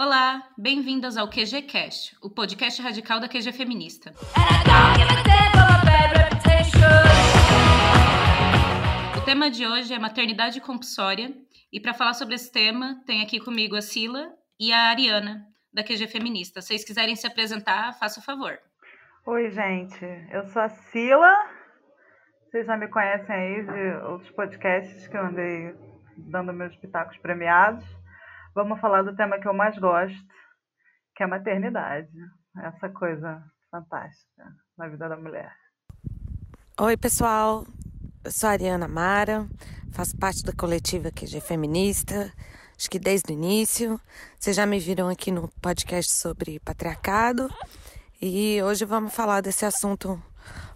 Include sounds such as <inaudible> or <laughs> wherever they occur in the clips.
Olá, bem-vindas ao QG Cast, o podcast radical da QG Feminista. O tema de hoje é maternidade compulsória e para falar sobre esse tema tem aqui comigo a Sila e a Ariana da QG Feminista. Se vocês quiserem se apresentar, faça o favor. Oi, gente. Eu sou a Sila. Vocês já me conhecem aí de outros podcasts que eu andei dando meus pitacos premiados vamos falar do tema que eu mais gosto, que é a maternidade. Essa coisa fantástica na vida da mulher. Oi, pessoal. Eu sou a Ariana Mara, faço parte da coletiva QG Feminista, acho que desde o início. Vocês já me viram aqui no podcast sobre patriarcado. E hoje vamos falar desse assunto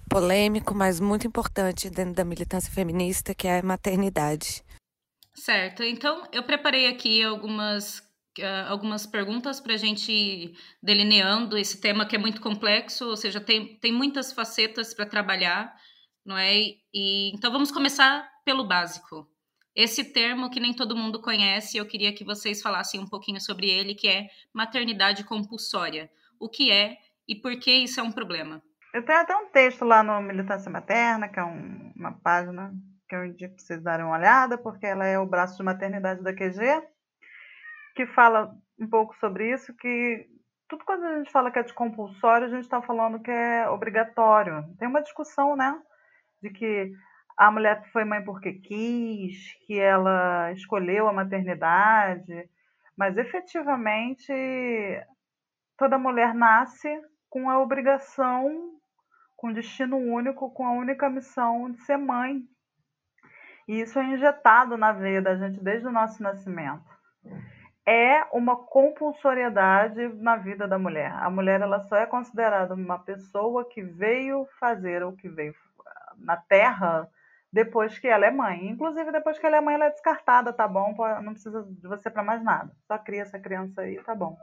polêmico, mas muito importante dentro da militância feminista, que é a maternidade. Certo. Então, eu preparei aqui algumas, uh, algumas perguntas para a gente ir delineando esse tema que é muito complexo, ou seja, tem, tem muitas facetas para trabalhar, não é? E, então, vamos começar pelo básico. Esse termo que nem todo mundo conhece, eu queria que vocês falassem um pouquinho sobre ele, que é maternidade compulsória. O que é e por que isso é um problema? Eu tenho até um texto lá no Militância Materna, que é um, uma página que eu indico para vocês darem uma olhada, porque ela é o braço de maternidade da QG, que fala um pouco sobre isso, que tudo quando a gente fala que é de compulsório, a gente está falando que é obrigatório. Tem uma discussão, né, de que a mulher foi mãe porque quis, que ela escolheu a maternidade, mas efetivamente toda mulher nasce com a obrigação, com destino único, com a única missão de ser mãe. E isso é injetado na veia da gente desde o nosso nascimento. É uma compulsoriedade na vida da mulher. A mulher ela só é considerada uma pessoa que veio fazer o que veio na Terra depois que ela é mãe. Inclusive, depois que ela é mãe, ela é descartada, tá bom? Não precisa de você para mais nada. Só cria essa criança aí, tá bom.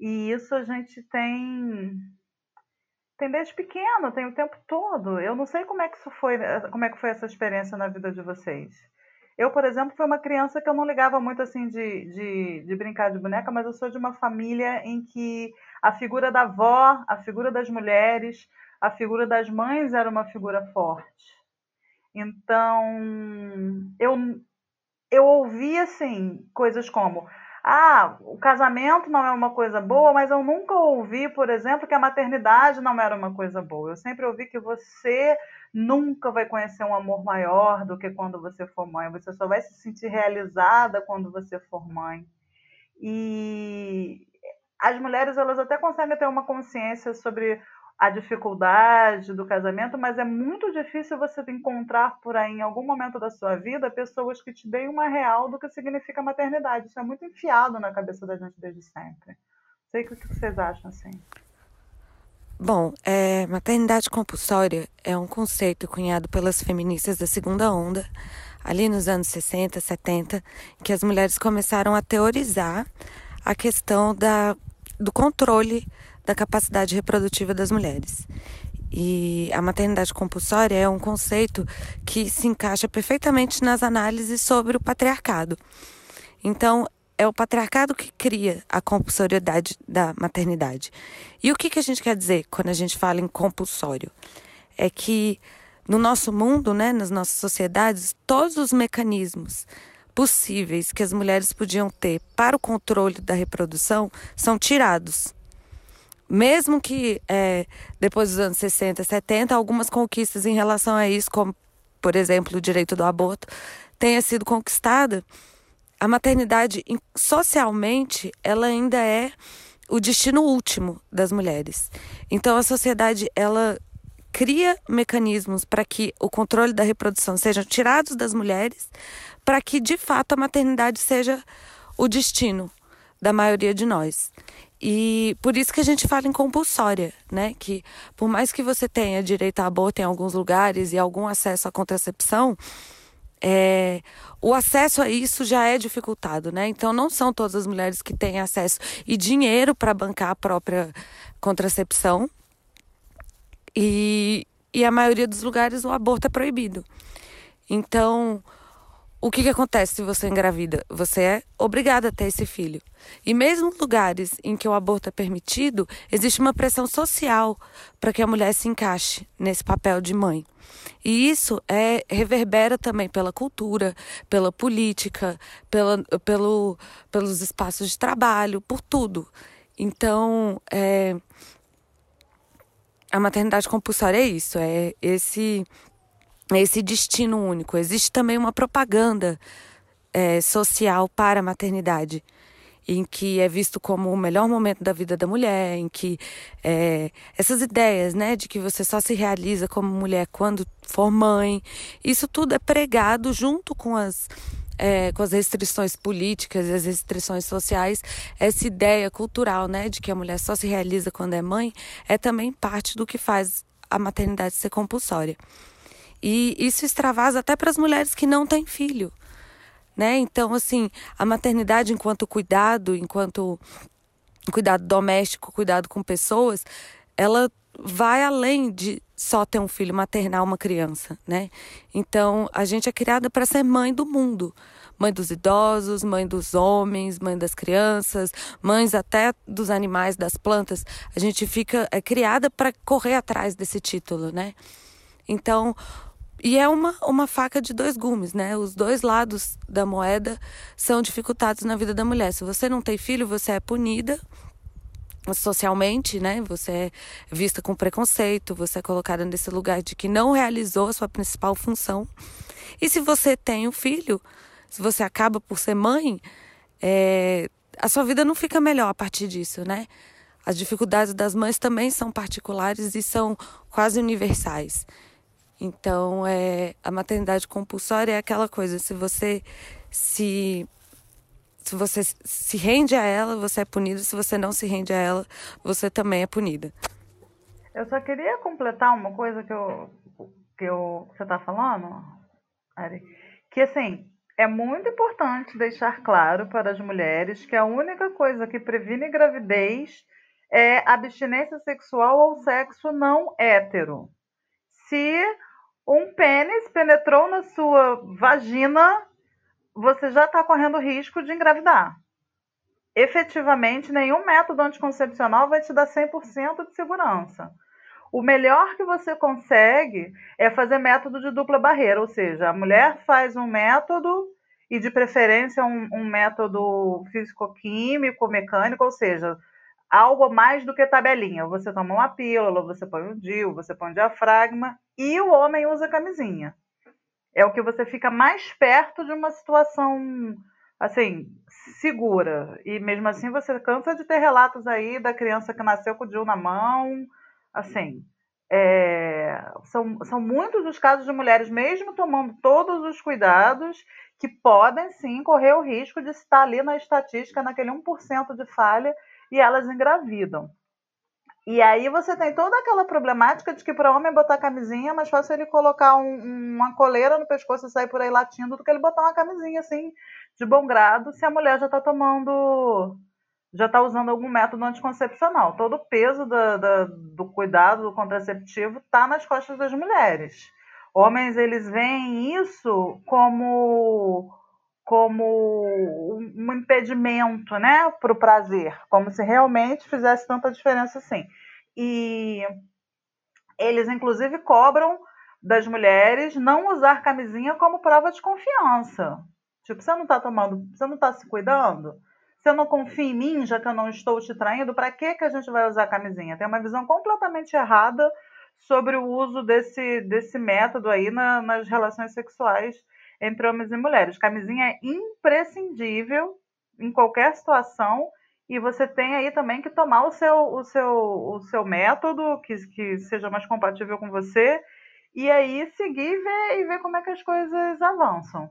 E isso a gente tem tem desde pequeno, tem o tempo todo. Eu não sei como é que isso foi, como é que foi essa experiência na vida de vocês. Eu, por exemplo, fui uma criança que eu não ligava muito assim de, de, de, brincar de boneca, mas eu sou de uma família em que a figura da avó, a figura das mulheres, a figura das mães era uma figura forte. Então, eu, eu ouvi assim coisas como ah, o casamento não é uma coisa boa, mas eu nunca ouvi, por exemplo, que a maternidade não era uma coisa boa. Eu sempre ouvi que você nunca vai conhecer um amor maior do que quando você for mãe. Você só vai se sentir realizada quando você for mãe. E as mulheres elas até conseguem ter uma consciência sobre a dificuldade do casamento, mas é muito difícil você encontrar por aí, em algum momento da sua vida, pessoas que te deem uma real do que significa maternidade. Isso é muito enfiado na cabeça da gente desde sempre. Sei o que vocês acham assim. Bom, é, maternidade compulsória é um conceito cunhado pelas feministas da segunda onda, ali nos anos 60, 70, que as mulheres começaram a teorizar a questão da, do controle da capacidade reprodutiva das mulheres. E a maternidade compulsória é um conceito que se encaixa perfeitamente nas análises sobre o patriarcado. Então, é o patriarcado que cria a compulsoriedade da maternidade. E o que, que a gente quer dizer quando a gente fala em compulsório? É que no nosso mundo, né, nas nossas sociedades, todos os mecanismos possíveis que as mulheres podiam ter para o controle da reprodução são tirados mesmo que é, depois dos anos 60, 70, algumas conquistas em relação a isso, como, por exemplo, o direito do aborto, tenha sido conquistada, a maternidade, socialmente, ela ainda é o destino último das mulheres. Então, a sociedade, ela cria mecanismos para que o controle da reprodução sejam tirados das mulheres, para que, de fato, a maternidade seja o destino da maioria de nós. E por isso que a gente fala em compulsória, né? Que por mais que você tenha direito a aborto em alguns lugares e algum acesso à contracepção, é, o acesso a isso já é dificultado, né? Então não são todas as mulheres que têm acesso e dinheiro para bancar a própria contracepção. E, e a maioria dos lugares o aborto é proibido. Então, o que, que acontece se você engravida? Você é obrigada a ter esse filho. E mesmo em lugares em que o aborto é permitido, existe uma pressão social para que a mulher se encaixe nesse papel de mãe. E isso é reverbera também pela cultura, pela política, pela, pelo, pelos espaços de trabalho, por tudo. Então, é, a maternidade compulsória é isso, é esse esse destino único. Existe também uma propaganda é, social para a maternidade, em que é visto como o melhor momento da vida da mulher, em que é, essas ideias, né, de que você só se realiza como mulher quando for mãe, isso tudo é pregado junto com as é, com as restrições políticas e as restrições sociais, essa ideia cultural, né, de que a mulher só se realiza quando é mãe, é também parte do que faz a maternidade ser compulsória. E isso extravasa até para as mulheres que não têm filho. Né? Então, assim, a maternidade enquanto cuidado, enquanto cuidado doméstico, cuidado com pessoas, ela vai além de só ter um filho, maternar uma criança, né? Então, a gente é criada para ser mãe do mundo. Mãe dos idosos, mãe dos homens, mãe das crianças, mães até dos animais, das plantas. A gente fica é criada para correr atrás desse título, né? Então, e é uma, uma faca de dois gumes, né? Os dois lados da moeda são dificultados na vida da mulher. Se você não tem filho, você é punida socialmente, né? Você é vista com preconceito, você é colocada nesse lugar de que não realizou a sua principal função. E se você tem um filho, se você acaba por ser mãe, é, a sua vida não fica melhor a partir disso, né? As dificuldades das mães também são particulares e são quase universais. Então, é, a maternidade compulsória é aquela coisa, se você se se você se rende a ela, você é punido, se você não se rende a ela, você também é punida. Eu só queria completar uma coisa que eu que eu você está falando, Ari, que assim, é muito importante deixar claro para as mulheres que a única coisa que previne gravidez é abstinência sexual ou sexo não hétero. Se um pênis penetrou na sua vagina, você já está correndo risco de engravidar. Efetivamente, nenhum método anticoncepcional vai te dar 100% de segurança. O melhor que você consegue é fazer método de dupla barreira, ou seja, a mulher faz um método e de preferência um, um método físico-químico, mecânico, ou seja, algo mais do que tabelinha. Você toma uma pílula, você põe um DIU, você põe um diafragma e o homem usa camisinha. É o que você fica mais perto de uma situação assim, segura. E mesmo assim você cansa de ter relatos aí da criança que nasceu com o DIU na mão. Assim, é, são, são muitos os casos de mulheres, mesmo tomando todos os cuidados, que podem sim correr o risco de estar ali na estatística, naquele 1% de falha e elas engravidam. E aí você tem toda aquela problemática de que para homem botar camisinha é mais fácil ele colocar um, uma coleira no pescoço e sair por aí latindo do que ele botar uma camisinha assim de bom grado se a mulher já está tomando, já está usando algum método anticoncepcional. Todo o peso do cuidado do contraceptivo está nas costas das mulheres. Homens eles veem isso como como um impedimento né, para o prazer, como se realmente fizesse tanta diferença assim. E eles, inclusive, cobram das mulheres não usar camisinha como prova de confiança. Tipo, você não está tomando, você não está se cuidando? Você não confia em mim, já que eu não estou te traindo? Para que, que a gente vai usar camisinha? Tem uma visão completamente errada sobre o uso desse, desse método aí na, nas relações sexuais entre homens e mulheres. Camisinha é imprescindível em qualquer situação e você tem aí também que tomar o seu, o seu, o seu método que, que seja mais compatível com você e aí seguir e ver, e ver como é que as coisas avançam.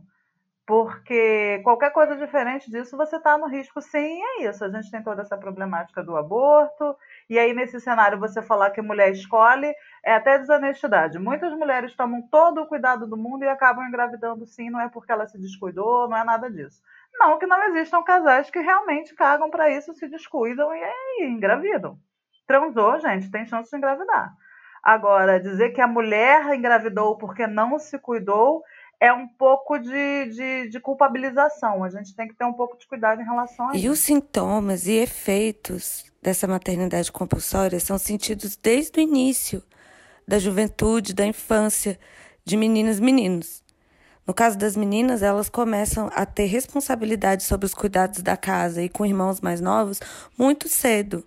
Porque qualquer coisa diferente disso, você está no risco sim, é isso. A gente tem toda essa problemática do aborto, e aí nesse cenário você falar que mulher escolhe é até desonestidade. Muitas mulheres tomam todo o cuidado do mundo e acabam engravidando sim, não é porque ela se descuidou, não é nada disso. Não que não existam casais que realmente cagam para isso, se descuidam e, e engravidam. Transou, gente, tem chance de engravidar. Agora, dizer que a mulher engravidou porque não se cuidou é um pouco de, de, de, culpabilização. A gente tem que ter um pouco de cuidado em relação a isso. E os sintomas e efeitos dessa maternidade compulsória são sentidos desde o início da juventude, da infância, de meninas e meninos. No caso das meninas, elas começam a ter responsabilidade sobre os cuidados da casa e com irmãos mais novos muito cedo.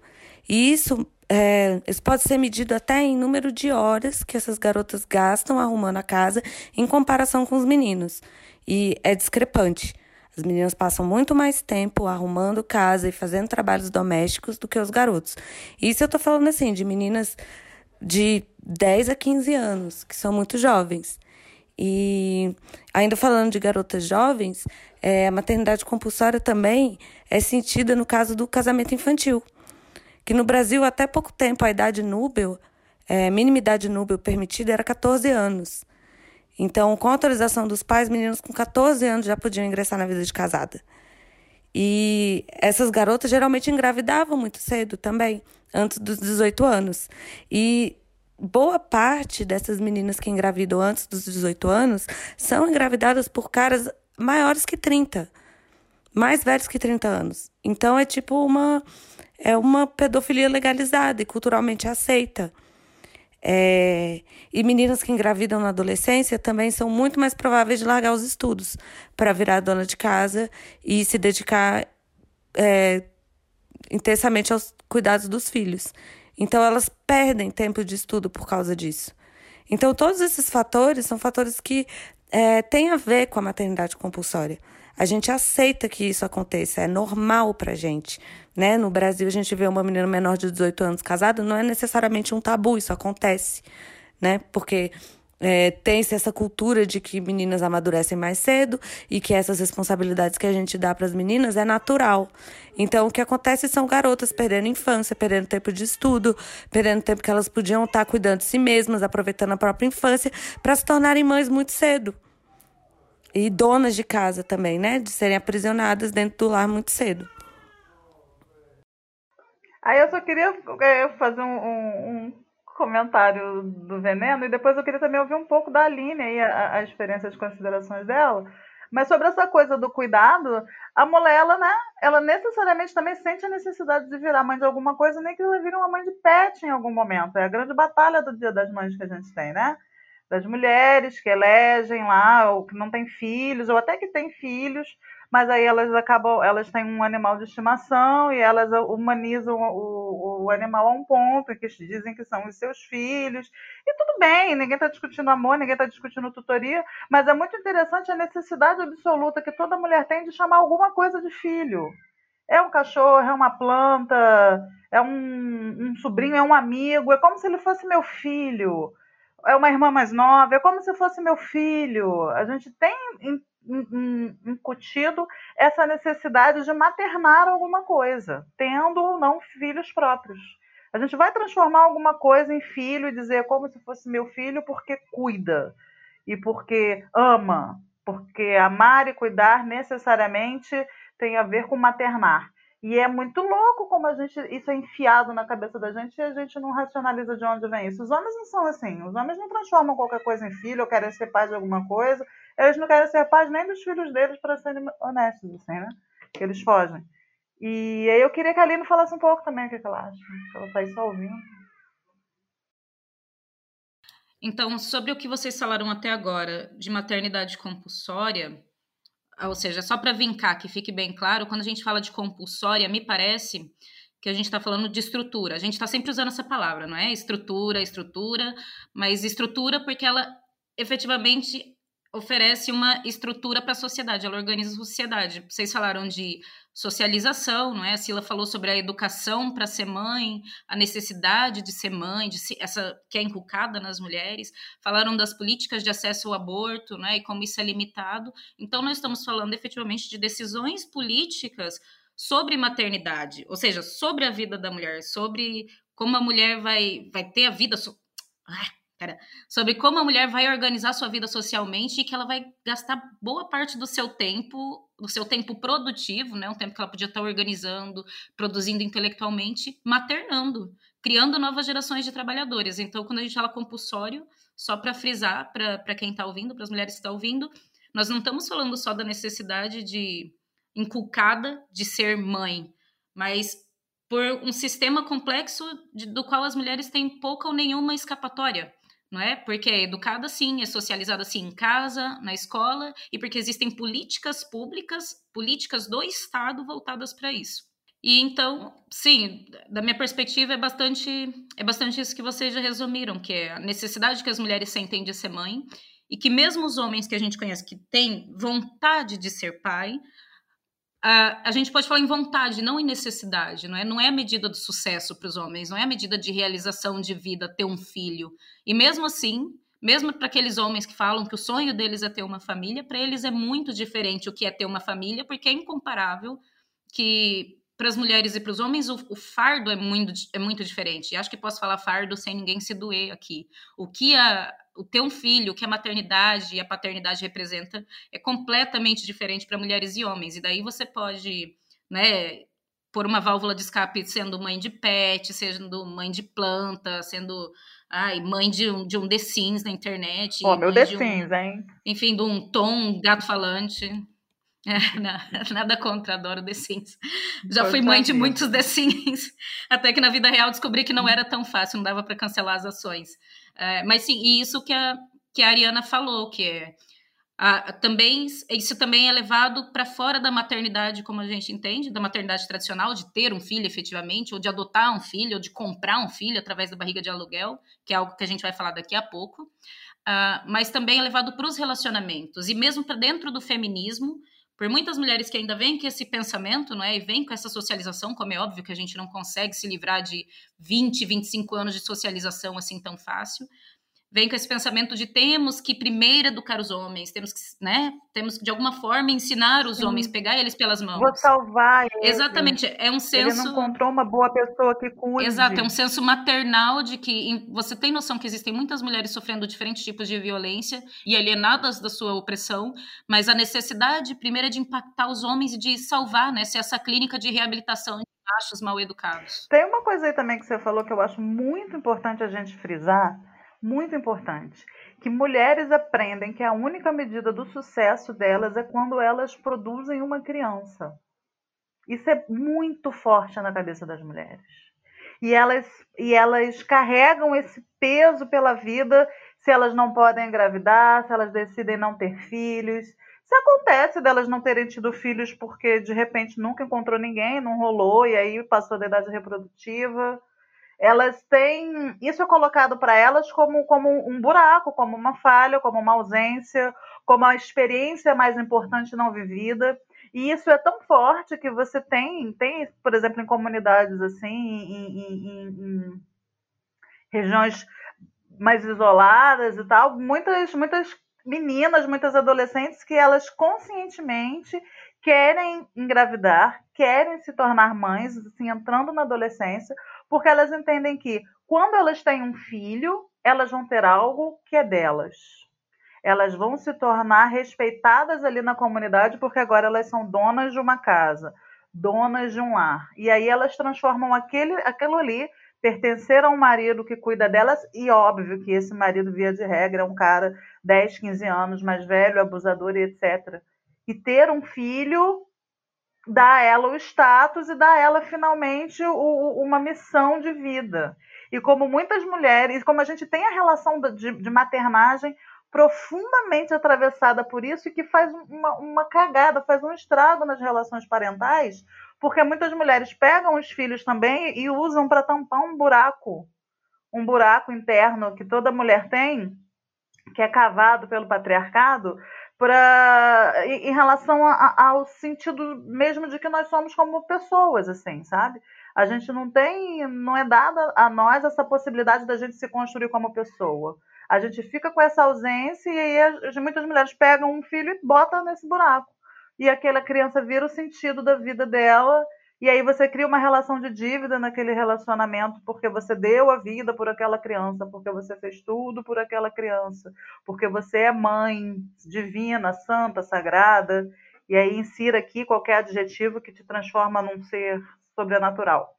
E isso, é, isso pode ser medido até em número de horas que essas garotas gastam arrumando a casa em comparação com os meninos. E é discrepante. As meninas passam muito mais tempo arrumando casa e fazendo trabalhos domésticos do que os garotos. Isso eu tô falando assim, de meninas de 10 a 15 anos, que são muito jovens. E ainda falando de garotas jovens, é, a maternidade compulsória também é sentida no caso do casamento infantil. Que no Brasil, até pouco tempo, a idade núbil, é, mínima idade núbil permitida era 14 anos. Então, com autorização dos pais, meninos com 14 anos já podiam ingressar na vida de casada. E essas garotas geralmente engravidavam muito cedo também, antes dos 18 anos. E boa parte dessas meninas que engravidam antes dos 18 anos são engravidadas por caras maiores que 30, mais velhos que 30 anos. Então é tipo uma é uma pedofilia legalizada e culturalmente aceita. É, e meninas que engravidam na adolescência também são muito mais prováveis de largar os estudos para virar dona de casa e se dedicar é, intensamente aos cuidados dos filhos. Então, elas perdem tempo de estudo por causa disso. Então, todos esses fatores são fatores que é, têm a ver com a maternidade compulsória. A gente aceita que isso aconteça, é normal pra gente. Né? No Brasil, a gente vê uma menina menor de 18 anos casada, não é necessariamente um tabu, isso acontece. Né? Porque é, tem-se essa cultura de que meninas amadurecem mais cedo e que essas responsabilidades que a gente dá para as meninas é natural. Então, o que acontece são garotas perdendo infância, perdendo tempo de estudo, perdendo tempo que elas podiam estar cuidando de si mesmas, aproveitando a própria infância, para se tornarem mães muito cedo. E donas de casa também, né? De serem aprisionadas dentro do lar muito cedo. Aí eu só queria é, fazer um, um comentário do Veneno e depois eu queria também ouvir um pouco da Aline aí, a, a experiência, as considerações dela. Mas sobre essa coisa do cuidado, a mulher, ela, né, ela necessariamente também sente a necessidade de virar mãe de alguma coisa, nem que ela vire uma mãe de pet em algum momento. É a grande batalha do Dia das Mães que a gente tem, né? Das mulheres que elegem lá, ou que não têm filhos, ou até que têm filhos, mas aí elas acabam, elas têm um animal de estimação e elas humanizam o, o animal a um ponto que dizem que são os seus filhos. E tudo bem, ninguém está discutindo amor, ninguém está discutindo tutoria, mas é muito interessante a necessidade absoluta que toda mulher tem de chamar alguma coisa de filho. É um cachorro, é uma planta, é um, um sobrinho, é um amigo, é como se ele fosse meu filho é uma irmã mais nova, é como se fosse meu filho. A gente tem incutido essa necessidade de maternar alguma coisa, tendo ou não filhos próprios. A gente vai transformar alguma coisa em filho e dizer como se fosse meu filho porque cuida e porque ama, porque amar e cuidar necessariamente tem a ver com maternar. E é muito louco como a gente isso é enfiado na cabeça da gente e a gente não racionaliza de onde vem isso. Os homens não são assim. Os homens não transformam qualquer coisa em filho ou querem ser pai de alguma coisa. Eles não querem ser pais nem dos filhos deles para serem honestos, assim, né? Que eles fogem. E aí eu queria que a Aline falasse um pouco também o que ela acha. Ela está aí só ouvindo. Então, sobre o que vocês falaram até agora de maternidade compulsória, ou seja, só para vincar, que fique bem claro, quando a gente fala de compulsória, me parece que a gente está falando de estrutura. A gente está sempre usando essa palavra, não é? Estrutura, estrutura, mas estrutura porque ela efetivamente oferece uma estrutura para a sociedade, ela organiza a sociedade. Vocês falaram de socialização, não é? A Sila falou sobre a educação para ser mãe, a necessidade de ser mãe, de essa que é inculcada nas mulheres. Falaram das políticas de acesso ao aborto, né? E como isso é limitado. Então nós estamos falando efetivamente de decisões políticas sobre maternidade, ou seja, sobre a vida da mulher, sobre como a mulher vai vai ter a vida so... ah, sobre como a mulher vai organizar sua vida socialmente e que ela vai gastar boa parte do seu tempo, do seu tempo produtivo, né, um tempo que ela podia estar organizando, produzindo intelectualmente, maternando, criando novas gerações de trabalhadores. Então, quando a gente fala compulsório, só para frisar para quem está ouvindo, para as mulheres que estão ouvindo, nós não estamos falando só da necessidade de inculcada de ser mãe, mas por um sistema complexo de, do qual as mulheres têm pouca ou nenhuma escapatória não é? Porque é educada assim, é socializada assim em casa, na escola, e porque existem políticas públicas, políticas do Estado voltadas para isso. E então, sim, da minha perspectiva é bastante é bastante isso que vocês já resumiram, que é a necessidade que as mulheres sentem de ser mãe e que mesmo os homens que a gente conhece que têm vontade de ser pai, a, a gente pode falar em vontade, não em necessidade, não é? Não é a medida do sucesso para os homens, não é a medida de realização de vida ter um filho. E mesmo assim, mesmo para aqueles homens que falam que o sonho deles é ter uma família, para eles é muito diferente o que é ter uma família, porque é incomparável que para as mulheres e para os homens o, o, fardo é muito, é muito diferente. E acho que posso falar fardo sem ninguém se doer aqui. O que a, o ter um filho, que a maternidade e a paternidade representa, é completamente diferente para mulheres e homens. E daí você pode, né, pôr uma válvula de escape sendo mãe de pet, sendo mãe de planta, sendo ai, mãe de um, de um The Sims na internet. Pô, meu The Sims, um, hein? Enfim, de um tom gato falante. <laughs> É, nada contra, adoro The Sims. Já fui mãe de muitos The Sims, <laughs> até que na vida real descobri que não era tão fácil, não dava para cancelar as ações. É, mas sim, e isso que a, que a Ariana falou, que é a, também isso também é levado para fora da maternidade, como a gente entende, da maternidade tradicional, de ter um filho efetivamente, ou de adotar um filho, ou de comprar um filho através da barriga de aluguel, que é algo que a gente vai falar daqui a pouco. Uh, mas também é levado para os relacionamentos e mesmo para dentro do feminismo, por muitas mulheres que ainda vêm com esse pensamento, não é? E vêm com essa socialização, como é óbvio que a gente não consegue se livrar de 20, 25 anos de socialização assim tão fácil, vem com esse pensamento de temos que primeiro educar os homens, temos que, né, temos que de alguma forma ensinar os Sim. homens, pegar eles pelas mãos. Vou salvar ele. Exatamente, é um senso... Ele não encontrou uma boa pessoa que cuide. Exato, é um senso maternal de que você tem noção que existem muitas mulheres sofrendo diferentes tipos de violência e alienadas da sua opressão, mas a necessidade primeiro é de impactar os homens e de salvar, né, ser essa clínica de reabilitação machos mal educados. Tem uma coisa aí também que você falou que eu acho muito importante a gente frisar, muito importante, que mulheres aprendem que a única medida do sucesso delas é quando elas produzem uma criança. Isso é muito forte na cabeça das mulheres. E elas, e elas carregam esse peso pela vida se elas não podem engravidar, se elas decidem não ter filhos. Se acontece delas não terem tido filhos porque de repente nunca encontrou ninguém, não rolou e aí passou da idade reprodutiva elas têm isso é colocado para elas como, como um buraco, como uma falha, como uma ausência, como a experiência mais importante não vivida. E isso é tão forte que você tem, tem por exemplo, em comunidades assim, em, em, em regiões mais isoladas e tal, muitas, muitas meninas, muitas adolescentes que elas conscientemente querem engravidar, querem se tornar mães, assim, entrando na adolescência, porque elas entendem que quando elas têm um filho, elas vão ter algo que é delas. Elas vão se tornar respeitadas ali na comunidade, porque agora elas são donas de uma casa, donas de um lar. E aí elas transformam aquele, aquilo ali pertencer a um marido que cuida delas, e óbvio que esse marido, via de regra, é um cara 10, 15 anos mais velho, abusador e etc. E ter um filho dá a ela o status e dá a ela finalmente o, uma missão de vida. E como muitas mulheres, como a gente tem a relação de, de maternagem profundamente atravessada por isso e que faz uma, uma cagada, faz um estrago nas relações parentais, porque muitas mulheres pegam os filhos também e usam para tampar um buraco, um buraco interno que toda mulher tem, que é cavado pelo patriarcado, para em relação a, ao sentido mesmo de que nós somos como pessoas, assim, sabe? A gente não tem, não é dada a nós essa possibilidade da gente se construir como pessoa. A gente fica com essa ausência e aí muitas mulheres pegam um filho e botam nesse buraco. E aquela criança vira o sentido da vida dela, E aí você cria uma relação de dívida naquele relacionamento porque você deu a vida por aquela criança, porque você fez tudo por aquela criança, porque você é mãe divina, santa, sagrada. E aí insira aqui qualquer adjetivo que te transforma num ser sobrenatural.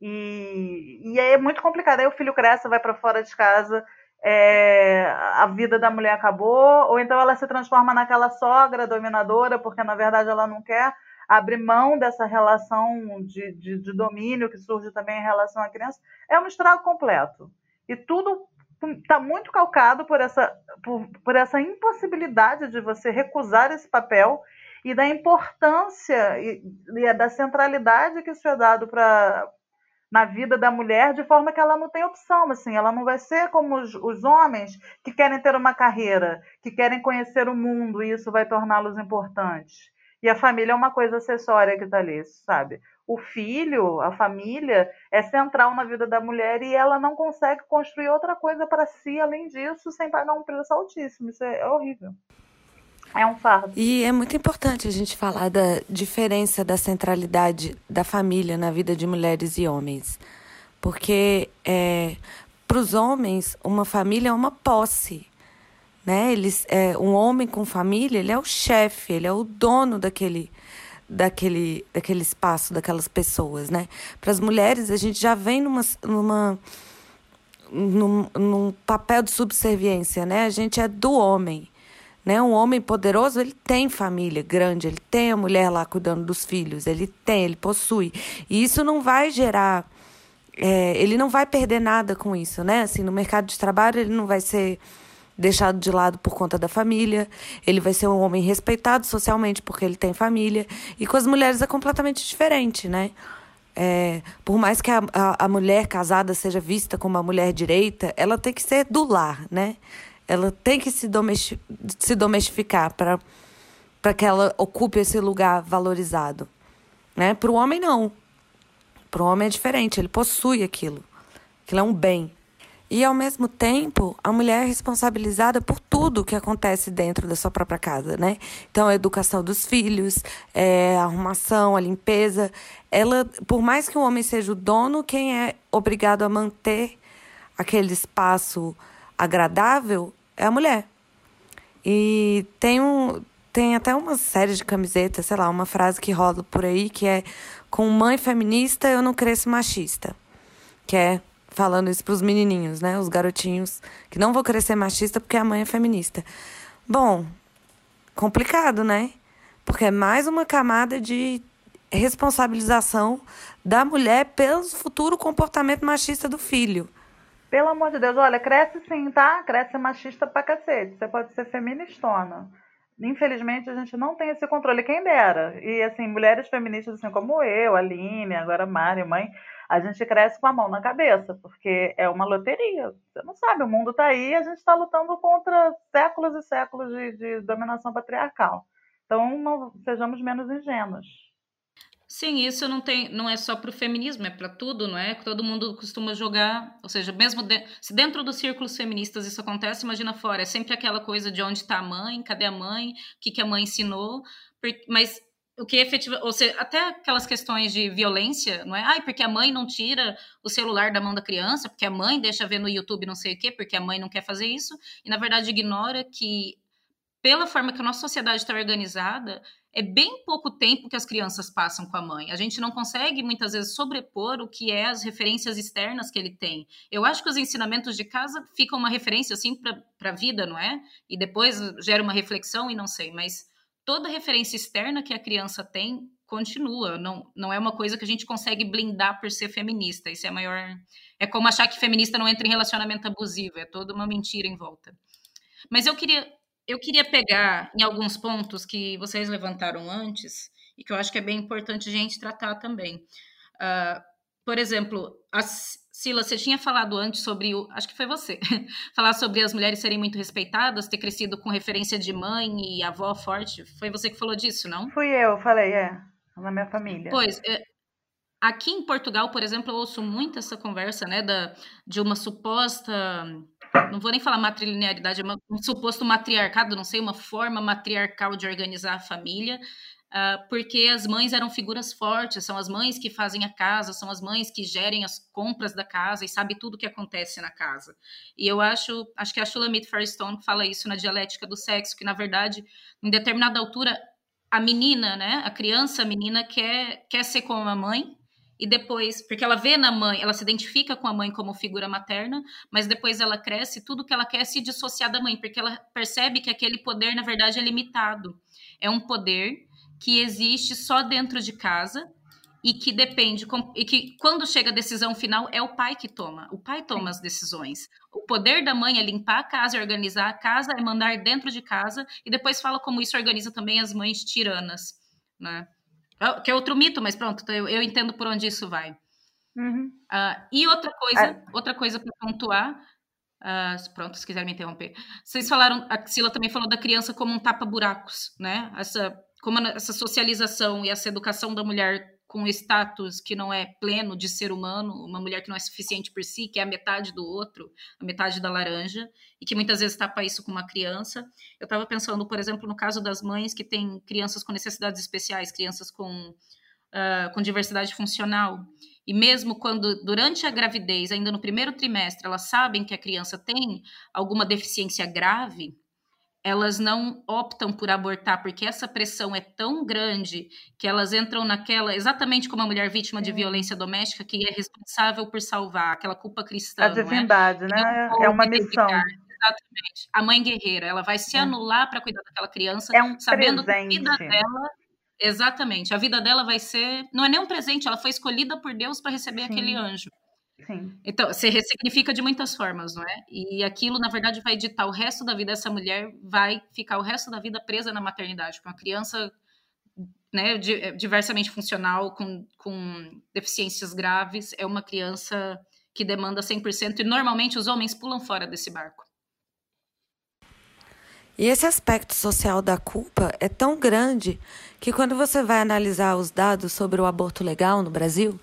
E, e aí é muito complicado. Aí o filho cresce, vai para fora de casa, é, a vida da mulher acabou, ou então ela se transforma naquela sogra dominadora, porque na verdade ela não quer abrir mão dessa relação de, de, de domínio que surge também em relação à criança. É um estrago completo. E tudo está muito calcado por essa, por, por essa impossibilidade de você recusar esse papel e da importância e, e da centralidade que isso é dado para na vida da mulher de forma que ela não tem opção, assim, ela não vai ser como os, os homens que querem ter uma carreira, que querem conhecer o mundo e isso vai torná-los importantes. E a família é uma coisa acessória que está ali, sabe? O filho, a família, é central na vida da mulher e ela não consegue construir outra coisa para si além disso sem pagar um preço altíssimo. Isso é horrível. É um fardo. E é muito importante a gente falar da diferença da centralidade da família na vida de mulheres e homens. Porque é, para os homens, uma família é uma posse. Né? Eles, é, um homem com família, ele é o chefe, ele é o dono daquele, daquele, daquele espaço, daquelas pessoas. Né? Para as mulheres, a gente já vem numa, numa, num, num papel de subserviência. Né? A gente é do homem. Né? Um homem poderoso, ele tem família grande, ele tem a mulher lá cuidando dos filhos, ele tem, ele possui. E isso não vai gerar. É, ele não vai perder nada com isso, né? Assim, no mercado de trabalho, ele não vai ser deixado de lado por conta da família, ele vai ser um homem respeitado socialmente porque ele tem família. E com as mulheres é completamente diferente, né? É, por mais que a, a, a mulher casada seja vista como uma mulher direita, ela tem que ser do lar, né? Ela tem que se, domesti se domestificar para que ela ocupe esse lugar valorizado. Né? Para o homem, não. Para o homem é diferente, ele possui aquilo. Aquilo é um bem. E, ao mesmo tempo, a mulher é responsabilizada por tudo que acontece dentro da sua própria casa, né? Então, a educação dos filhos, é, a arrumação, a limpeza. Ela, por mais que o homem seja o dono, quem é obrigado a manter aquele espaço agradável é a mulher. E tem, um, tem até uma série de camisetas, sei lá, uma frase que rola por aí que é com mãe feminista eu não cresço machista. Que é falando isso para os menininhos, né? Os garotinhos que não vou crescer machista porque a mãe é feminista. Bom, complicado, né? Porque é mais uma camada de responsabilização da mulher pelo futuro comportamento machista do filho. Pelo amor de Deus, olha, cresce sim, tá? Cresce machista pra cacete. Você pode ser feministona. Infelizmente, a gente não tem esse controle. Quem dera. E, assim, mulheres feministas, assim como eu, a Aline, agora a Mari, mãe, a gente cresce com a mão na cabeça, porque é uma loteria. Você não sabe, o mundo tá aí e a gente está lutando contra séculos e séculos de, de dominação patriarcal. Então, não, sejamos menos ingênuos. Sim, isso não tem, não é só para o feminismo, é para tudo, não é? Todo mundo costuma jogar, ou seja, mesmo de, se dentro dos círculos feministas isso acontece, imagina fora, é sempre aquela coisa de onde está a mãe, cadê a mãe, o que, que a mãe ensinou, mas o que efetivamente, ou seja, até aquelas questões de violência, não é? Ai, porque a mãe não tira o celular da mão da criança, porque a mãe deixa ver no YouTube não sei o quê, porque a mãe não quer fazer isso, e na verdade ignora que pela forma que a nossa sociedade está organizada, é bem pouco tempo que as crianças passam com a mãe. A gente não consegue muitas vezes sobrepor o que é as referências externas que ele tem. Eu acho que os ensinamentos de casa ficam uma referência assim para a vida, não é? E depois gera uma reflexão e não sei, mas toda referência externa que a criança tem continua. Não, não é uma coisa que a gente consegue blindar por ser feminista. Isso é maior. É como achar que feminista não entra em relacionamento abusivo. É toda uma mentira em volta. Mas eu queria eu queria pegar em alguns pontos que vocês levantaram antes e que eu acho que é bem importante a gente tratar também. Uh, por exemplo, a Sila, você tinha falado antes sobre o. Acho que foi você. <laughs> falar sobre as mulheres serem muito respeitadas, ter crescido com referência de mãe e avó forte. Foi você que falou disso, não? Fui eu, falei, é. Na minha família. Pois, é, aqui em Portugal, por exemplo, eu ouço muito essa conversa, né, da, de uma suposta não vou nem falar matrilinearidade, é um suposto matriarcado, não sei, uma forma matriarcal de organizar a família. Uh, porque as mães eram figuras fortes, são as mães que fazem a casa, são as mães que gerem as compras da casa e sabe tudo o que acontece na casa. E eu acho, acho que a Shulamit Firestone fala isso na dialética do sexo, que na verdade, em determinada altura, a menina, né, a criança, a menina quer, quer ser como a mãe, e depois, porque ela vê na mãe, ela se identifica com a mãe como figura materna, mas depois ela cresce, tudo que ela quer é se dissociar da mãe, porque ela percebe que aquele poder, na verdade, é limitado. É um poder que existe só dentro de casa e que depende e que quando chega a decisão final é o pai que toma. O pai toma as decisões. O poder da mãe é limpar a casa, organizar a casa, é mandar dentro de casa e depois fala como isso organiza também as mães tiranas, né? É que é outro mito, mas pronto, eu, eu entendo por onde isso vai. Uhum. Uh, e outra coisa, é. outra coisa para pontuar, uh, pronto, se quiser me interromper. Vocês falaram, a Sila também falou da criança como um tapa-buracos, né? Essa como essa socialização e essa educação da mulher com status que não é pleno de ser humano, uma mulher que não é suficiente por si, que é a metade do outro, a metade da laranja, e que muitas vezes tapa isso com uma criança. Eu estava pensando, por exemplo, no caso das mães que têm crianças com necessidades especiais, crianças com, uh, com diversidade funcional, e mesmo quando, durante a gravidez, ainda no primeiro trimestre, elas sabem que a criança tem alguma deficiência grave, elas não optam por abortar porque essa pressão é tão grande que elas entram naquela, exatamente como a mulher vítima de violência doméstica que é responsável por salvar, aquela culpa cristã. A é? divindade, né? É uma missão. Exatamente. A mãe guerreira, ela vai se é. anular para cuidar daquela criança, é um sabendo presente. que a vida dela Exatamente. A vida dela vai ser. Não é nem um presente, ela foi escolhida por Deus para receber Sim. aquele anjo. Sim. Então, você ressignifica de muitas formas, não é? E aquilo, na verdade, vai ditar o resto da vida. Essa mulher vai ficar o resto da vida presa na maternidade, com uma criança né, diversamente funcional, com, com deficiências graves. É uma criança que demanda 100%, e normalmente os homens pulam fora desse barco. E esse aspecto social da culpa é tão grande que quando você vai analisar os dados sobre o aborto legal no Brasil,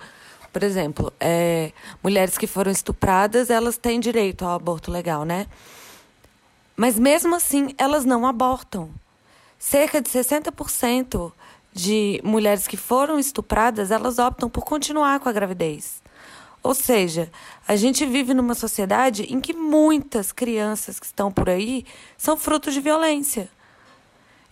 por exemplo, é, mulheres que foram estupradas, elas têm direito ao aborto legal, né? Mas mesmo assim, elas não abortam. Cerca de 60% de mulheres que foram estupradas, elas optam por continuar com a gravidez. Ou seja, a gente vive numa sociedade em que muitas crianças que estão por aí são frutos de violência.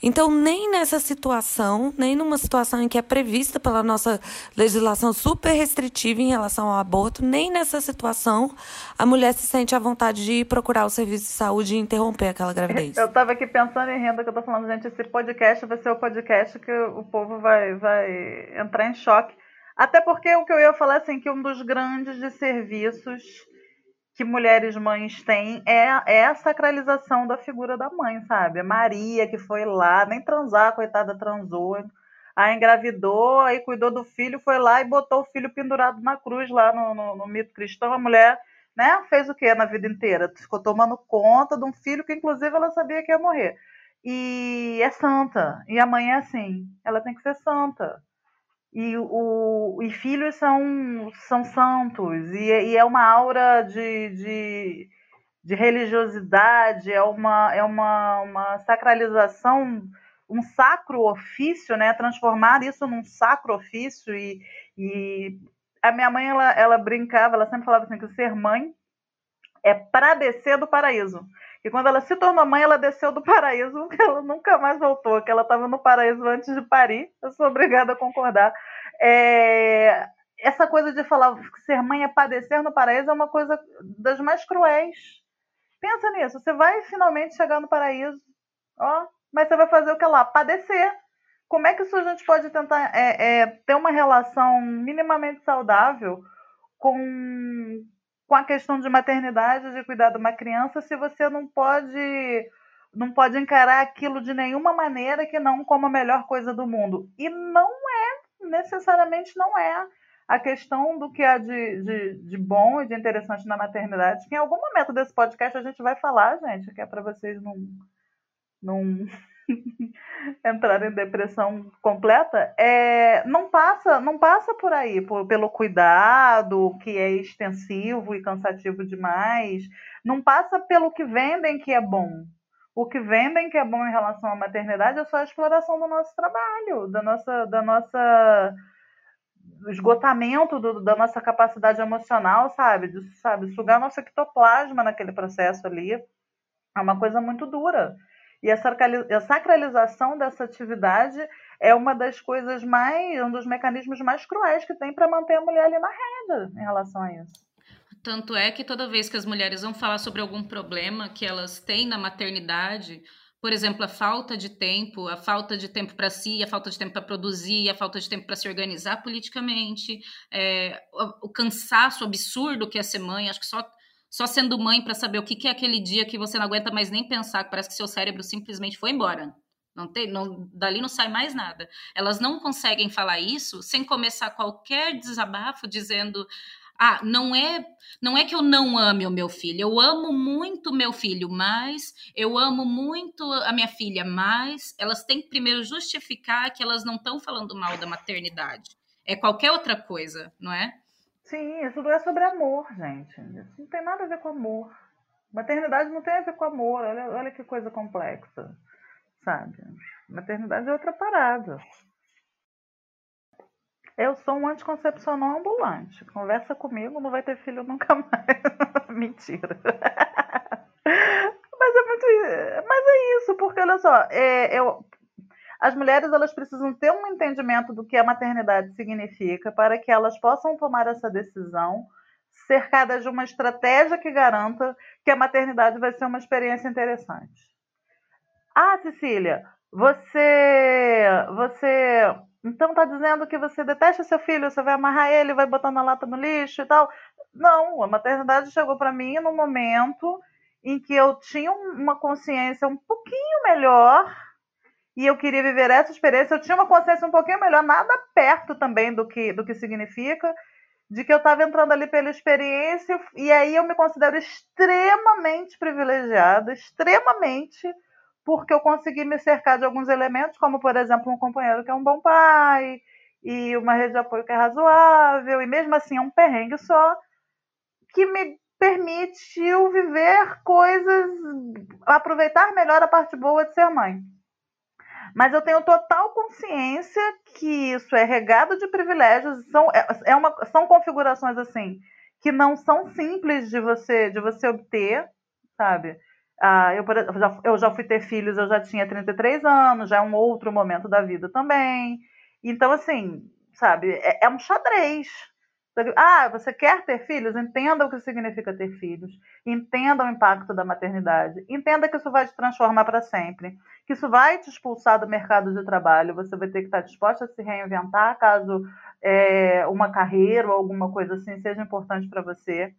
Então, nem nessa situação, nem numa situação em que é prevista pela nossa legislação super restritiva em relação ao aborto, nem nessa situação a mulher se sente à vontade de ir procurar o serviço de saúde e interromper aquela gravidez. Eu estava aqui pensando em renda que eu estou falando, gente, esse podcast vai ser o podcast que o povo vai, vai entrar em choque. Até porque o que eu ia falar assim, que um dos grandes desserviços que mulheres mães têm é, é a sacralização da figura da mãe, sabe? A Maria que foi lá, nem transar, coitada, transou, aí engravidou, aí cuidou do filho, foi lá e botou o filho pendurado na cruz lá no, no, no mito cristão. A mulher né, fez o que na vida inteira? Ficou tomando conta de um filho que, inclusive, ela sabia que ia morrer. E é santa. E a mãe é assim, ela tem que ser santa e, o, e filhos são, são santos, e, e é uma aura de, de, de, religiosidade, é uma, é uma, uma sacralização, um sacro ofício, né? transformar isso num sacro ofício. E, e a minha mãe, ela, ela brincava, ela sempre falava assim, que ser mãe é para descer do paraíso. E quando ela se tornou mãe, ela desceu do paraíso, <laughs> ela nunca mais voltou, que ela estava no paraíso antes de parir. Eu sou obrigada a concordar. É, essa coisa de falar que ser mãe é padecer no paraíso é uma coisa das mais cruéis. Pensa nisso, você vai finalmente chegar no paraíso, ó, mas você vai fazer o que lá? Padecer. Como é que isso a gente pode tentar é, é, ter uma relação minimamente saudável com com a questão de maternidade, de cuidar de uma criança, se você não pode não pode encarar aquilo de nenhuma maneira que não como a melhor coisa do mundo. E não é, necessariamente não é a questão do que há de, de, de bom e de interessante na maternidade, que em algum momento desse podcast a gente vai falar, gente, que é para vocês não, não <laughs> entrar em depressão completa, é, não passa não passa por aí, por, pelo cuidado, que é extensivo e cansativo demais, não passa pelo que vendem que é bom. O que vendem que é bom em relação à maternidade é só a exploração do nosso trabalho, da nossa, da nossa esgotamento do, da nossa capacidade emocional, sabe? De, sabe? Sugar nosso ectoplasma naquele processo ali. É uma coisa muito dura. E a sacralização dessa atividade é uma das coisas mais, um dos mecanismos mais cruéis que tem para manter a mulher ali na rede em relação a isso. Tanto é que toda vez que as mulheres vão falar sobre algum problema que elas têm na maternidade, por exemplo, a falta de tempo, a falta de tempo para si, a falta de tempo para produzir, a falta de tempo para se organizar politicamente, é, o, o, cansaço absurdo que é ser mãe, acho que só, só sendo mãe para saber o que, que é aquele dia que você não aguenta mais nem pensar, que parece que seu cérebro simplesmente foi embora. Não tem, não, dali não sai mais nada. Elas não conseguem falar isso sem começar qualquer desabafo dizendo: ah, não é, não é que eu não ame o meu filho. Eu amo muito meu filho, mas eu amo muito a minha filha, mas elas têm que primeiro justificar que elas não estão falando mal da maternidade. É qualquer outra coisa, não é? Sim, isso não é sobre amor, gente. Isso não tem nada a ver com amor. Maternidade não tem a ver com amor. Olha, olha que coisa complexa, sabe? Maternidade é outra parada. Eu sou um anticoncepcional ambulante. Conversa comigo, não vai ter filho nunca mais. <laughs> Mentira. <laughs> Mas é muito. Mas é isso, porque olha só, é, eu, as mulheres elas precisam ter um entendimento do que a maternidade significa para que elas possam tomar essa decisão cercadas de uma estratégia que garanta que a maternidade vai ser uma experiência interessante. Ah, Cecília, você você então tá dizendo que você detesta seu filho, você vai amarrar ele, vai botar na lata no lixo e tal. Não, a maternidade chegou para mim no momento em que eu tinha uma consciência um pouquinho melhor e eu queria viver essa experiência. Eu tinha uma consciência um pouquinho melhor, nada perto também do que do que significa, de que eu estava entrando ali pela experiência e aí eu me considero extremamente privilegiada, extremamente porque eu consegui me cercar de alguns elementos, como, por exemplo, um companheiro que é um bom pai, e uma rede de apoio que é razoável, e mesmo assim é um perrengue só, que me permitiu viver coisas, aproveitar melhor a parte boa de ser mãe. Mas eu tenho total consciência que isso é regado de privilégios, são, é, é uma, são configurações assim que não são simples de você de você obter, sabe? Ah, eu, já, eu já fui ter filhos, eu já tinha 33 anos, já é um outro momento da vida também. Então, assim, sabe, é, é um xadrez. Ah, você quer ter filhos? Entenda o que significa ter filhos. Entenda o impacto da maternidade. Entenda que isso vai te transformar para sempre. Que isso vai te expulsar do mercado de trabalho. Você vai ter que estar disposta a se reinventar caso é, uma carreira ou alguma coisa assim seja importante para você.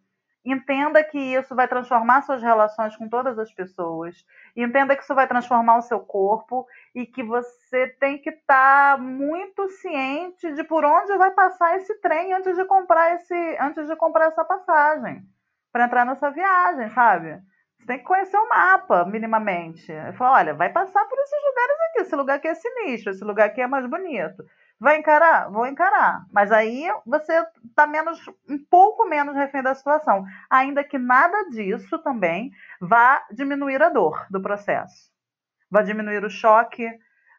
Entenda que isso vai transformar suas relações com todas as pessoas. Entenda que isso vai transformar o seu corpo e que você tem que estar tá muito ciente de por onde vai passar esse trem antes de comprar esse, antes de comprar essa passagem para entrar nessa viagem, sabe? Você tem que conhecer o mapa minimamente. Fala, olha, vai passar por esses lugares aqui. Esse lugar aqui é sinistro, esse lugar aqui é mais bonito. Vai encarar? Vou encarar. Mas aí você está menos, um pouco menos refém da situação. Ainda que nada disso também vá diminuir a dor do processo. Vai diminuir o choque,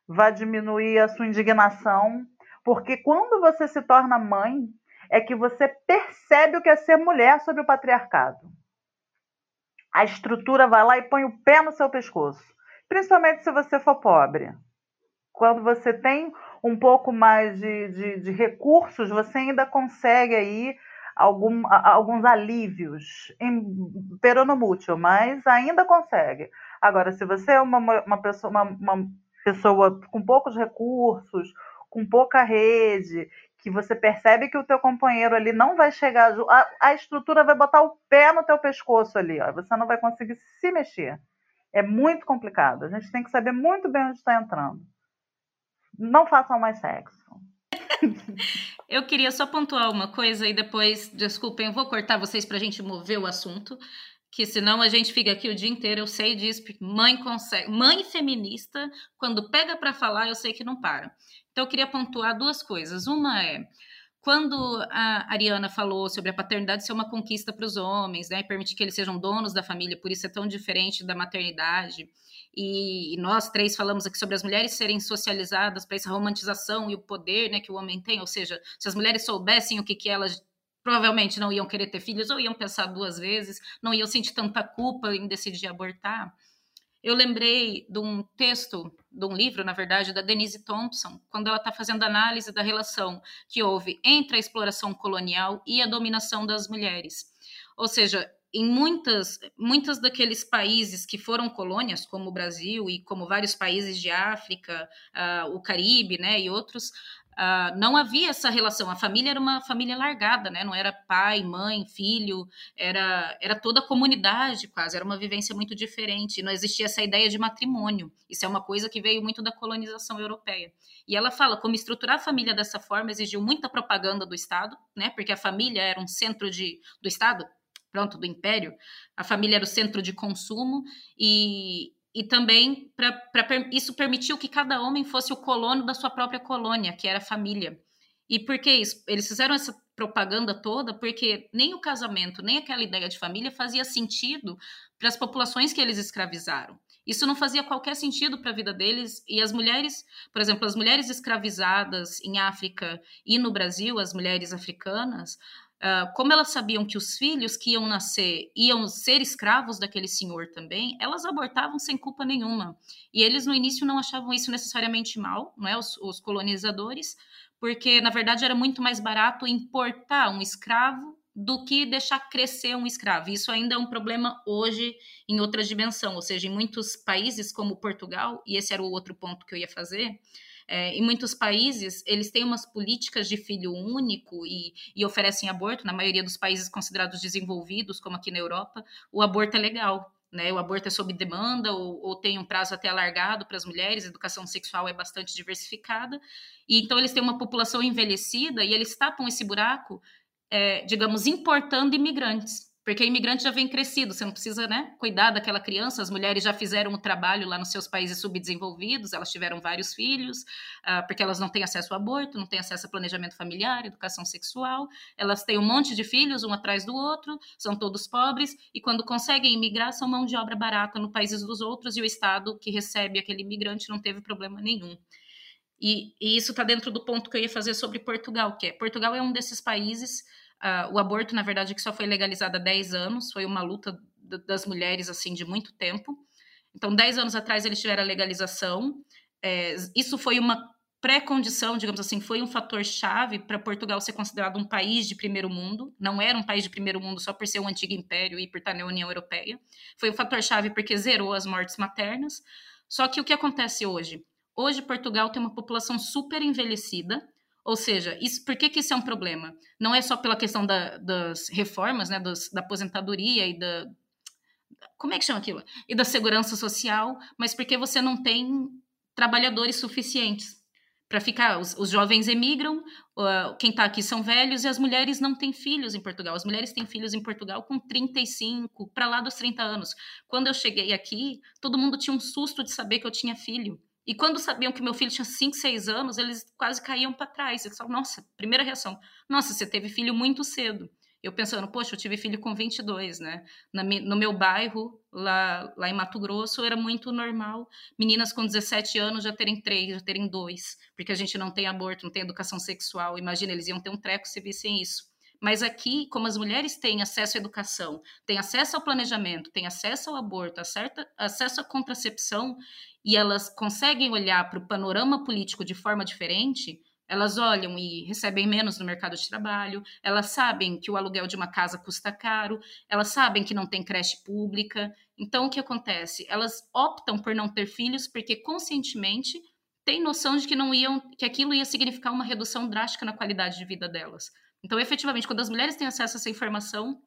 vai diminuir a sua indignação. Porque quando você se torna mãe, é que você percebe o que é ser mulher sob o patriarcado. A estrutura vai lá e põe o pé no seu pescoço. Principalmente se você for pobre. Quando você tem um pouco mais de, de, de recursos, você ainda consegue aí algum, alguns alívios em peronomútil, mas ainda consegue. Agora, se você é uma, uma, pessoa, uma, uma pessoa com poucos recursos, com pouca rede, que você percebe que o teu companheiro ali não vai chegar, a, a estrutura vai botar o pé no teu pescoço ali, ó, você não vai conseguir se mexer. É muito complicado. A gente tem que saber muito bem onde está entrando não façam mais sexo. <laughs> eu queria só pontuar uma coisa e depois, desculpem, eu vou cortar vocês para a gente mover o assunto, que senão a gente fica aqui o dia inteiro. Eu sei disso, porque mãe consegue, mãe feminista, quando pega para falar, eu sei que não para. Então eu queria pontuar duas coisas. Uma é quando a Ariana falou sobre a paternidade ser uma conquista para os homens, né, permitir que eles sejam donos da família, por isso é tão diferente da maternidade, e, e nós três falamos aqui sobre as mulheres serem socializadas para essa romantização e o poder né, que o homem tem, ou seja, se as mulheres soubessem o que, que elas provavelmente não iam querer ter filhos ou iam pensar duas vezes, não iam sentir tanta culpa em decidir abortar. Eu lembrei de um texto, de um livro, na verdade, da Denise Thompson, quando ela está fazendo análise da relação que houve entre a exploração colonial e a dominação das mulheres. Ou seja, em muitas, muitas daqueles países que foram colônias, como o Brasil e como vários países de África, uh, o Caribe, né, e outros, Uh, não havia essa relação. A família era uma família largada, né? Não era pai, mãe, filho, era, era toda a comunidade quase. Era uma vivência muito diferente. Não existia essa ideia de matrimônio. Isso é uma coisa que veio muito da colonização europeia. E ela fala como estruturar a família dessa forma exigiu muita propaganda do Estado, né? Porque a família era um centro de, do Estado, pronto, do Império. A família era o centro de consumo e, e também para isso permitiu que cada homem fosse o colono da sua própria colônia, que era a família. E por que isso? Eles fizeram essa propaganda toda porque nem o casamento, nem aquela ideia de família fazia sentido para as populações que eles escravizaram. Isso não fazia qualquer sentido para a vida deles. E as mulheres, por exemplo, as mulheres escravizadas em África e no Brasil, as mulheres africanas, Uh, como elas sabiam que os filhos que iam nascer iam ser escravos daquele senhor também, elas abortavam sem culpa nenhuma. E eles no início não achavam isso necessariamente mal, não é? Os, os colonizadores, porque na verdade era muito mais barato importar um escravo do que deixar crescer um escravo. Isso ainda é um problema hoje em outra dimensão, ou seja, em muitos países como Portugal, e esse era o outro ponto que eu ia fazer, é, em muitos países, eles têm umas políticas de filho único e, e, oferecem aborto. Na maioria dos países considerados desenvolvidos, como aqui na Europa, o aborto é legal. Né, o aborto é sob demanda ou, ou tem um prazo até alargado para as mulheres, a educação sexual é bastante diversificada, e então eles têm uma população envelhecida e eles tapam esse buraco, é, digamos, importando imigrantes. Porque imigrante já vem crescido, você não precisa né, cuidar daquela criança. As mulheres já fizeram o trabalho lá nos seus países subdesenvolvidos, elas tiveram vários filhos, uh, porque elas não têm acesso ao aborto, não têm acesso a planejamento familiar, educação sexual. Elas têm um monte de filhos, um atrás do outro, são todos pobres, e quando conseguem imigrar, são mão de obra barata no países dos outros, e o Estado que recebe aquele imigrante não teve problema nenhum. E, e isso está dentro do ponto que eu ia fazer sobre Portugal, que é Portugal é um desses países Uh, o aborto, na verdade, que só foi legalizado há 10 anos, foi uma luta das mulheres, assim, de muito tempo. Então, 10 anos atrás, eles tiveram a legalização. É, isso foi uma pré-condição, digamos assim, foi um fator chave para Portugal ser considerado um país de primeiro mundo. Não era um país de primeiro mundo só por ser um antigo império e por estar na União Europeia. Foi um fator chave porque zerou as mortes maternas. Só que o que acontece hoje? Hoje, Portugal tem uma população super envelhecida, ou seja, isso, por que, que isso é um problema? Não é só pela questão da, das reformas, né, dos, da aposentadoria e da. Como é que chama aquilo? E da segurança social, mas porque você não tem trabalhadores suficientes para ficar. Os, os, jovens emigram, uh, quem está aqui são velhos e as mulheres não têm filhos em Portugal. As mulheres têm filhos em Portugal com 35, para lá dos 30 anos. Quando eu cheguei aqui, todo mundo tinha um susto de saber que eu tinha filho. E quando sabiam que meu filho tinha 5, 6 anos, eles quase caíam para trás. Eles falavam, nossa, primeira reação, nossa, você teve filho muito cedo. Eu pensando, poxa, eu tive filho com 22, né? No meu bairro, lá, lá em Mato Grosso, era muito normal meninas com 17 anos já terem três, já terem dois, porque a gente não tem aborto, não tem educação sexual. Imagina, eles iam ter um treco se vissem isso. Mas aqui, como as mulheres têm acesso à educação, têm acesso ao planejamento, têm acesso ao aborto, acesso à contracepção, e elas conseguem olhar para o panorama político de forma diferente, elas olham e recebem menos no mercado de trabalho, elas sabem que o aluguel de uma casa custa caro, elas sabem que não tem creche pública. Então, o que acontece? Elas optam por não ter filhos porque conscientemente têm noção de que não iam, que aquilo ia significar uma redução drástica na qualidade de vida delas. Então, efetivamente, quando as mulheres têm acesso a essa informação,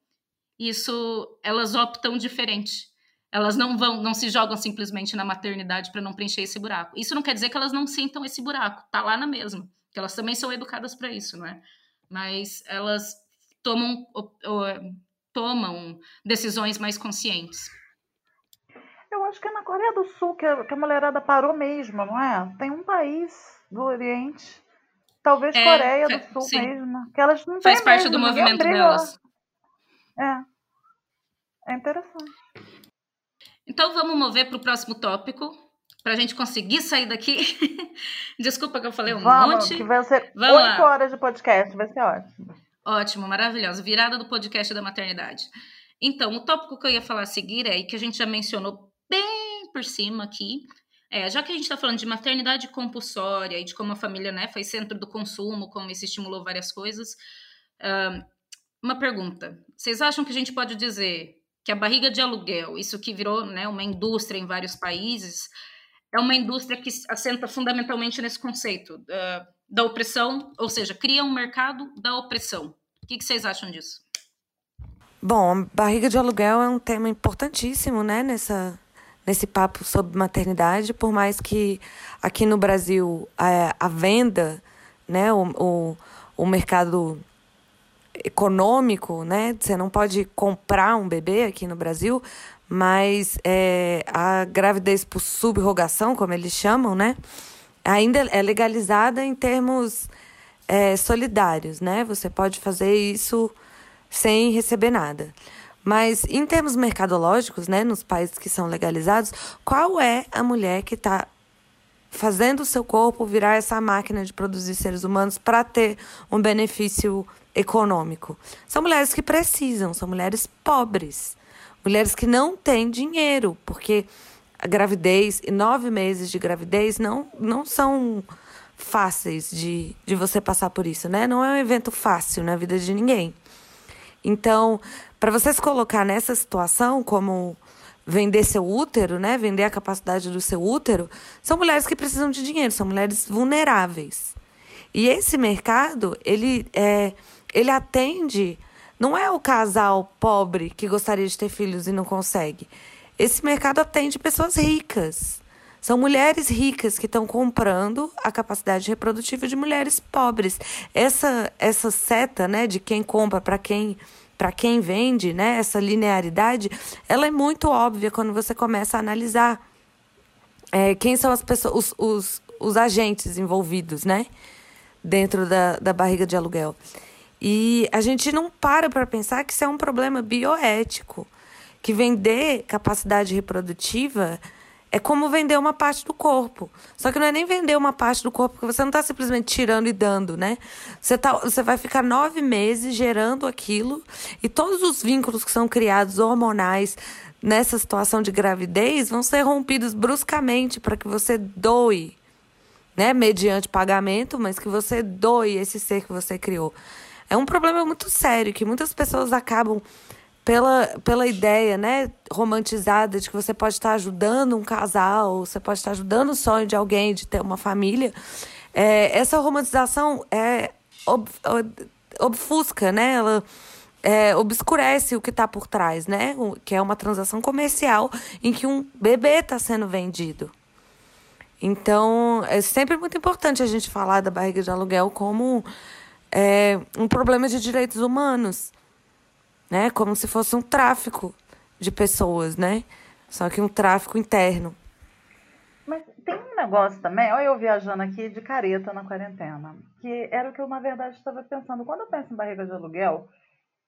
isso elas optam diferente. Elas não vão, não se jogam simplesmente na maternidade para não preencher esse buraco. Isso não quer dizer que elas não sintam esse buraco, tá lá na mesma, que elas também são educadas para isso, não é? Mas elas tomam, tomam decisões mais conscientes. Eu acho que é na Coreia do Sul que a, que a mulherada parou mesmo, não é? Tem um país do Oriente Talvez é, Coreia do Sul sim. mesmo. Que elas não Faz parte mesmo, do movimento delas. É. É interessante. Então vamos mover para o próximo tópico, para a gente conseguir sair daqui. <laughs> Desculpa que eu falei um vamos, monte. Que vai ser oito horas de podcast, vai ser ótimo. Ótimo, maravilhoso. Virada do podcast da maternidade. Então, o tópico que eu ia falar a seguir é que a gente já mencionou bem por cima aqui. É, já que a gente está falando de maternidade compulsória e de como a família né, foi centro do consumo, como isso estimulou várias coisas, uh, uma pergunta. Vocês acham que a gente pode dizer que a barriga de aluguel, isso que virou né, uma indústria em vários países, é uma indústria que assenta fundamentalmente nesse conceito uh, da opressão, ou seja, cria um mercado da opressão. O que, que vocês acham disso? Bom, barriga de aluguel é um tema importantíssimo, né, nessa, nesse papo sobre maternidade, por mais que aqui no Brasil a, a venda, né, o, o, o mercado econômico, né, você não pode comprar um bebê aqui no Brasil, mas é, a gravidez por subrogação, como eles chamam, né, ainda é legalizada em termos é, solidários, né, você pode fazer isso sem receber nada. Mas em termos mercadológicos, né, nos países que são legalizados, qual é a mulher que está fazendo o seu corpo virar essa máquina de produzir seres humanos para ter um benefício econômico? São mulheres que precisam, são mulheres pobres, mulheres que não têm dinheiro, porque a gravidez e nove meses de gravidez não, não são fáceis de, de você passar por isso, né? Não é um evento fácil na vida de ninguém. Então, para você se colocar nessa situação, como vender seu útero, né? Vender a capacidade do seu útero, são mulheres que precisam de dinheiro, são mulheres vulneráveis. E esse mercado, ele é, ele atende, não é o casal pobre que gostaria de ter filhos e não consegue. Esse mercado atende pessoas ricas. São mulheres ricas que estão comprando a capacidade reprodutiva de mulheres pobres. Essa essa seta, né, de quem compra para quem para quem vende, né, essa linearidade, ela é muito óbvia quando você começa a analisar é, quem são as pessoas, os, os, os agentes envolvidos, né, dentro da, da barriga de aluguel. E a gente não para para pensar que isso é um problema bioético, que vender capacidade reprodutiva é como vender uma parte do corpo. Só que não é nem vender uma parte do corpo, porque você não está simplesmente tirando e dando, né? Você, tá, você vai ficar nove meses gerando aquilo e todos os vínculos que são criados hormonais nessa situação de gravidez vão ser rompidos bruscamente para que você doe, né? Mediante pagamento, mas que você doe esse ser que você criou. É um problema muito sério que muitas pessoas acabam pela, pela ideia né, romantizada de que você pode estar ajudando um casal, você pode estar ajudando o sonho de alguém de ter uma família. É, essa romantização é ob, ob, obfusca, né? Ela é, obscurece o que está por trás, né? Que é uma transação comercial em que um bebê está sendo vendido. Então, é sempre muito importante a gente falar da barriga de aluguel como é, um problema de direitos humanos né? Como se fosse um tráfico de pessoas, né? Só que um tráfico interno. Mas tem um negócio também, olha eu viajando aqui de careta na quarentena, que era o que eu, na verdade, estava pensando. Quando eu penso em barriga de aluguel,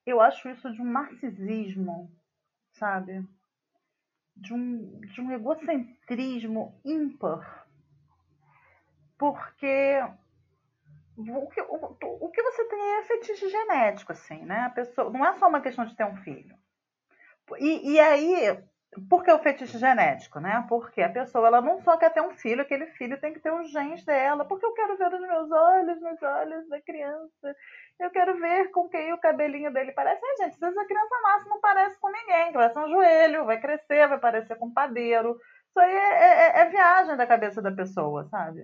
eu acho isso de um narcisismo, sabe? De um, de um egocentrismo ímpar. Porque o que, o, o que você tem é fetiche genético, assim, né? A pessoa, não é só uma questão de ter um filho. E, e aí, por que o fetiche genético, né? Porque a pessoa ela não só quer ter um filho, aquele filho tem que ter os genes dela, porque eu quero ver os meus olhos, nos olhos da criança. Eu quero ver com quem o cabelinho dele parece. Ai, gente, às vezes a criança nasce não parece com ninguém, vai ser um joelho, vai crescer, vai parecer com um padeiro. Isso aí é, é, é viagem da cabeça da pessoa, sabe?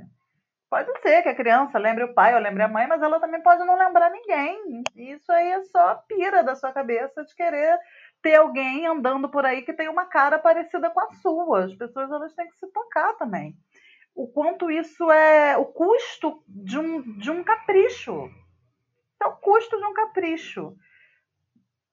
Pode ser que a criança lembre o pai ou lembre a mãe, mas ela também pode não lembrar ninguém. Isso aí é só pira da sua cabeça de querer ter alguém andando por aí que tem uma cara parecida com a sua. As pessoas elas têm que se tocar também. O quanto isso é o custo de um, de um capricho. É o custo de um capricho.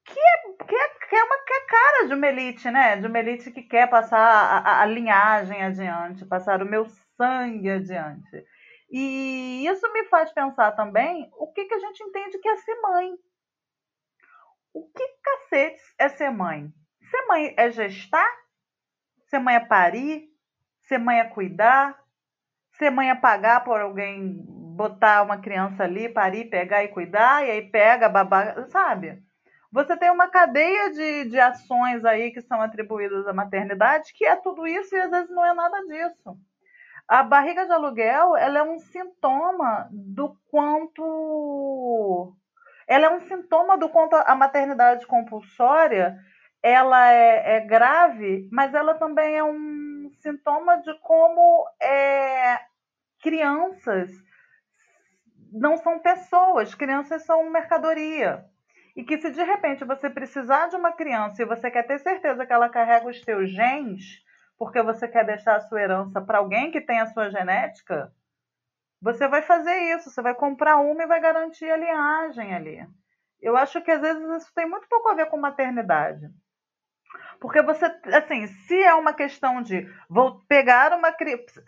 Que é, que é, que é uma que é cara de uma elite, né? De uma elite que quer passar a, a, a linhagem adiante, passar o meu sangue adiante. E isso me faz pensar também o que, que a gente entende que é ser mãe. O que cacete é ser mãe? Ser mãe é gestar? Ser mãe é parir? Ser mãe é cuidar? Ser mãe é pagar por alguém botar uma criança ali, parir, pegar e cuidar, e aí pega, babá, sabe? Você tem uma cadeia de, de ações aí que são atribuídas à maternidade, que é tudo isso e às vezes não é nada disso. A barriga de aluguel, ela é um sintoma do quanto ela é um sintoma do quanto a maternidade compulsória ela é, é grave, mas ela também é um sintoma de como é, crianças não são pessoas, crianças são mercadoria. E que se de repente você precisar de uma criança e você quer ter certeza que ela carrega os teus genes, porque você quer deixar a sua herança para alguém que tem a sua genética, você vai fazer isso, você vai comprar uma e vai garantir a linhagem ali. Eu acho que às vezes isso tem muito pouco a ver com maternidade. Porque você, assim, se é uma questão de vou pegar uma criança.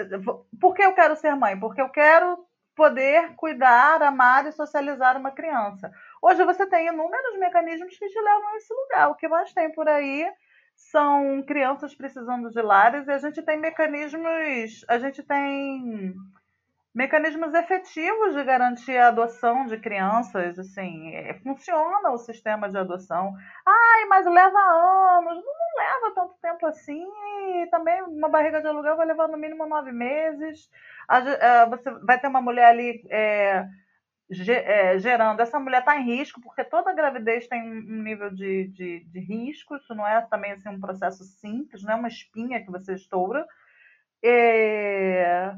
Por que eu quero ser mãe? Porque eu quero poder cuidar, amar e socializar uma criança. Hoje você tem inúmeros mecanismos que te levam a esse lugar. O que mais tem por aí são crianças precisando de lares e a gente tem mecanismos, a gente tem mecanismos efetivos de garantir a adoção de crianças, assim, é, funciona o sistema de adoção. Ai, mas leva anos, não leva tanto tempo assim, e também uma barriga de aluguel vai levar no mínimo nove meses você vai ter uma mulher ali é, gerando. Essa mulher está em risco, porque toda gravidez tem um nível de, de, de, risco. Isso não é também assim, um processo simples, não é uma espinha que você estoura. É,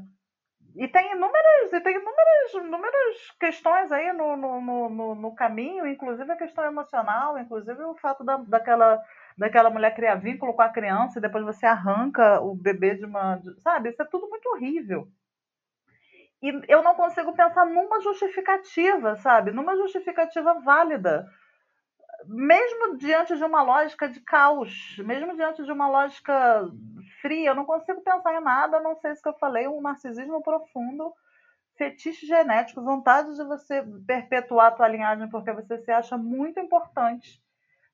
e tem inúmeras, e tem inúmeras, inúmeras questões aí no, no, no, no, caminho, inclusive a questão emocional, inclusive o fato da, daquela, daquela mulher criar vínculo com a criança e depois você arranca o bebê de uma. De, sabe? Isso é tudo muito horrível. E eu não consigo pensar numa justificativa, sabe? Numa justificativa válida. Mesmo diante de uma lógica de caos, mesmo diante de uma lógica fria, eu não consigo pensar em nada, não sei se que eu falei, um narcisismo profundo, fetiche genético, vontade de você perpetuar a tua linhagem porque você se acha muito importante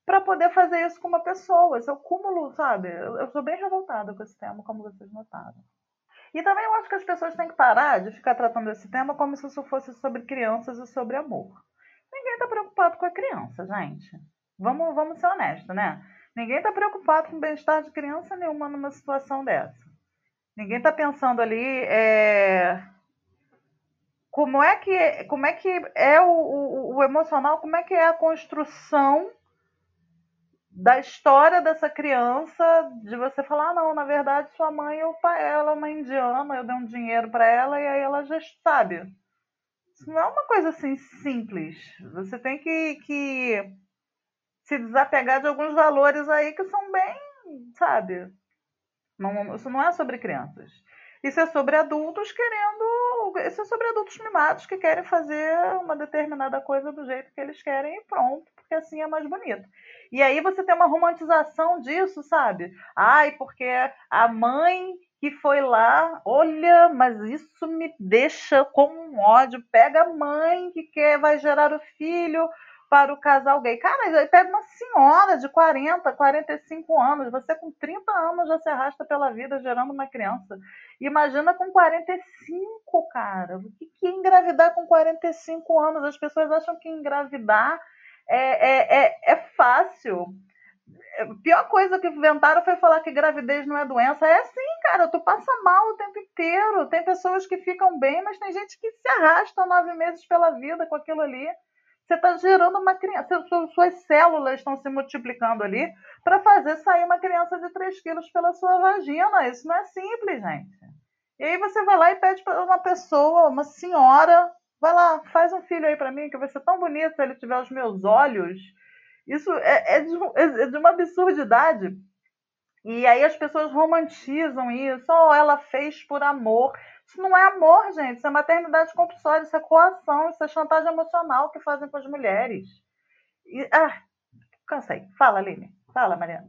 para poder fazer isso com uma pessoa. Esse é o cúmulo, sabe? Eu, eu sou bem revoltada com esse tema, como vocês notaram. E também eu acho que as pessoas têm que parar de ficar tratando esse tema como se isso fosse sobre crianças e sobre amor. Ninguém está preocupado com a criança, gente. Vamos, vamos ser honestos, né? Ninguém está preocupado com o bem-estar de criança nenhuma numa situação dessa. Ninguém está pensando ali é... como é que como é que é o, o, o emocional, como é que é a construção da história dessa criança, de você falar, ah, não, na verdade sua mãe pai, ela é uma indiana, eu dei um dinheiro para ela e aí ela já sabe. Isso não é uma coisa assim simples. Você tem que, que se desapegar de alguns valores aí que são bem, sabe? Não, isso não é sobre crianças. Isso é sobre adultos querendo. Isso é sobre adultos mimados que querem fazer uma determinada coisa do jeito que eles querem e pronto, porque assim é mais bonito. E aí você tem uma romantização disso, sabe? Ai, porque a mãe que foi lá, olha, mas isso me deixa com um ódio. Pega a mãe que quer, vai gerar o filho para o casal gay. Cara, aí pega uma senhora de 40, 45 anos, você com 30 anos já se arrasta pela vida gerando uma criança. Imagina com 45, cara. O que é engravidar com 45 anos? As pessoas acham que engravidar é, é, é, é fácil. A pior coisa que inventaram foi falar que gravidez não é doença. É sim, cara, tu passa mal o tempo inteiro. Tem pessoas que ficam bem, mas tem gente que se arrasta nove meses pela vida com aquilo ali. Você está gerando uma criança, suas células estão se multiplicando ali para fazer sair uma criança de 3 quilos pela sua vagina. Isso não é simples, gente. E aí você vai lá e pede para uma pessoa, uma senhora, Vai lá, faz um filho aí para mim, que vai ser tão bonito se ele tiver os meus olhos. Isso é, é, de, é de uma absurdidade. E aí as pessoas romantizam isso. Oh, ela fez por amor. Isso não é amor, gente. Isso é maternidade compulsória, isso é coação, isso é chantagem emocional que fazem com as mulheres. E, ah, cansei. Fala, Aline. Fala, Mariana.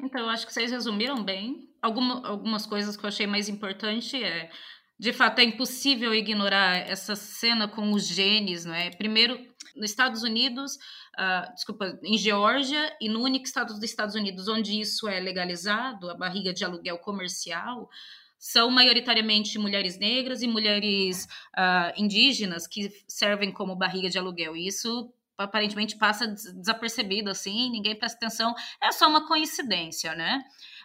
Então, eu acho que vocês resumiram bem. Alguma, algumas coisas que eu achei mais importante é De fato, é impossível ignorar essa cena com os genes, não é? Primeiro, nos Estados Unidos, uh, desculpa, em Geórgia e no único estado dos Estados Unidos onde isso é legalizado, a barriga de aluguel comercial, são maioritariamente mulheres negras e mulheres uh, indígenas que servem como barriga de aluguel. E isso aparentemente passa desapercebido assim, ninguém presta atenção, é só uma coincidência, né?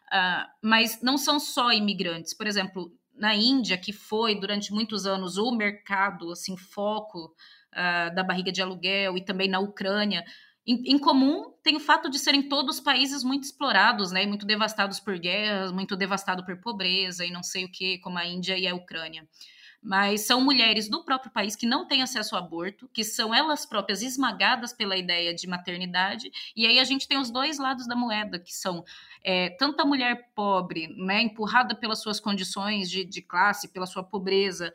Uh, mas não são só imigrantes. Por exemplo, na Índia, que foi durante muitos anos o mercado, assim, foco uh, da barriga de aluguel, e também na Ucrânia, em, em, comum tem o fato de serem todos países muito explorados, né, muito devastados por guerras, muito devastados por pobreza e não sei o que, como a Índia e a Ucrânia. Mas são mulheres do próprio país que não têm acesso ao aborto, que são elas próprias esmagadas pela ideia de maternidade, e aí a gente tem os dois lados da moeda, que são é, tanto a mulher pobre, né, empurrada pelas suas condições de, de classe, pela sua pobreza,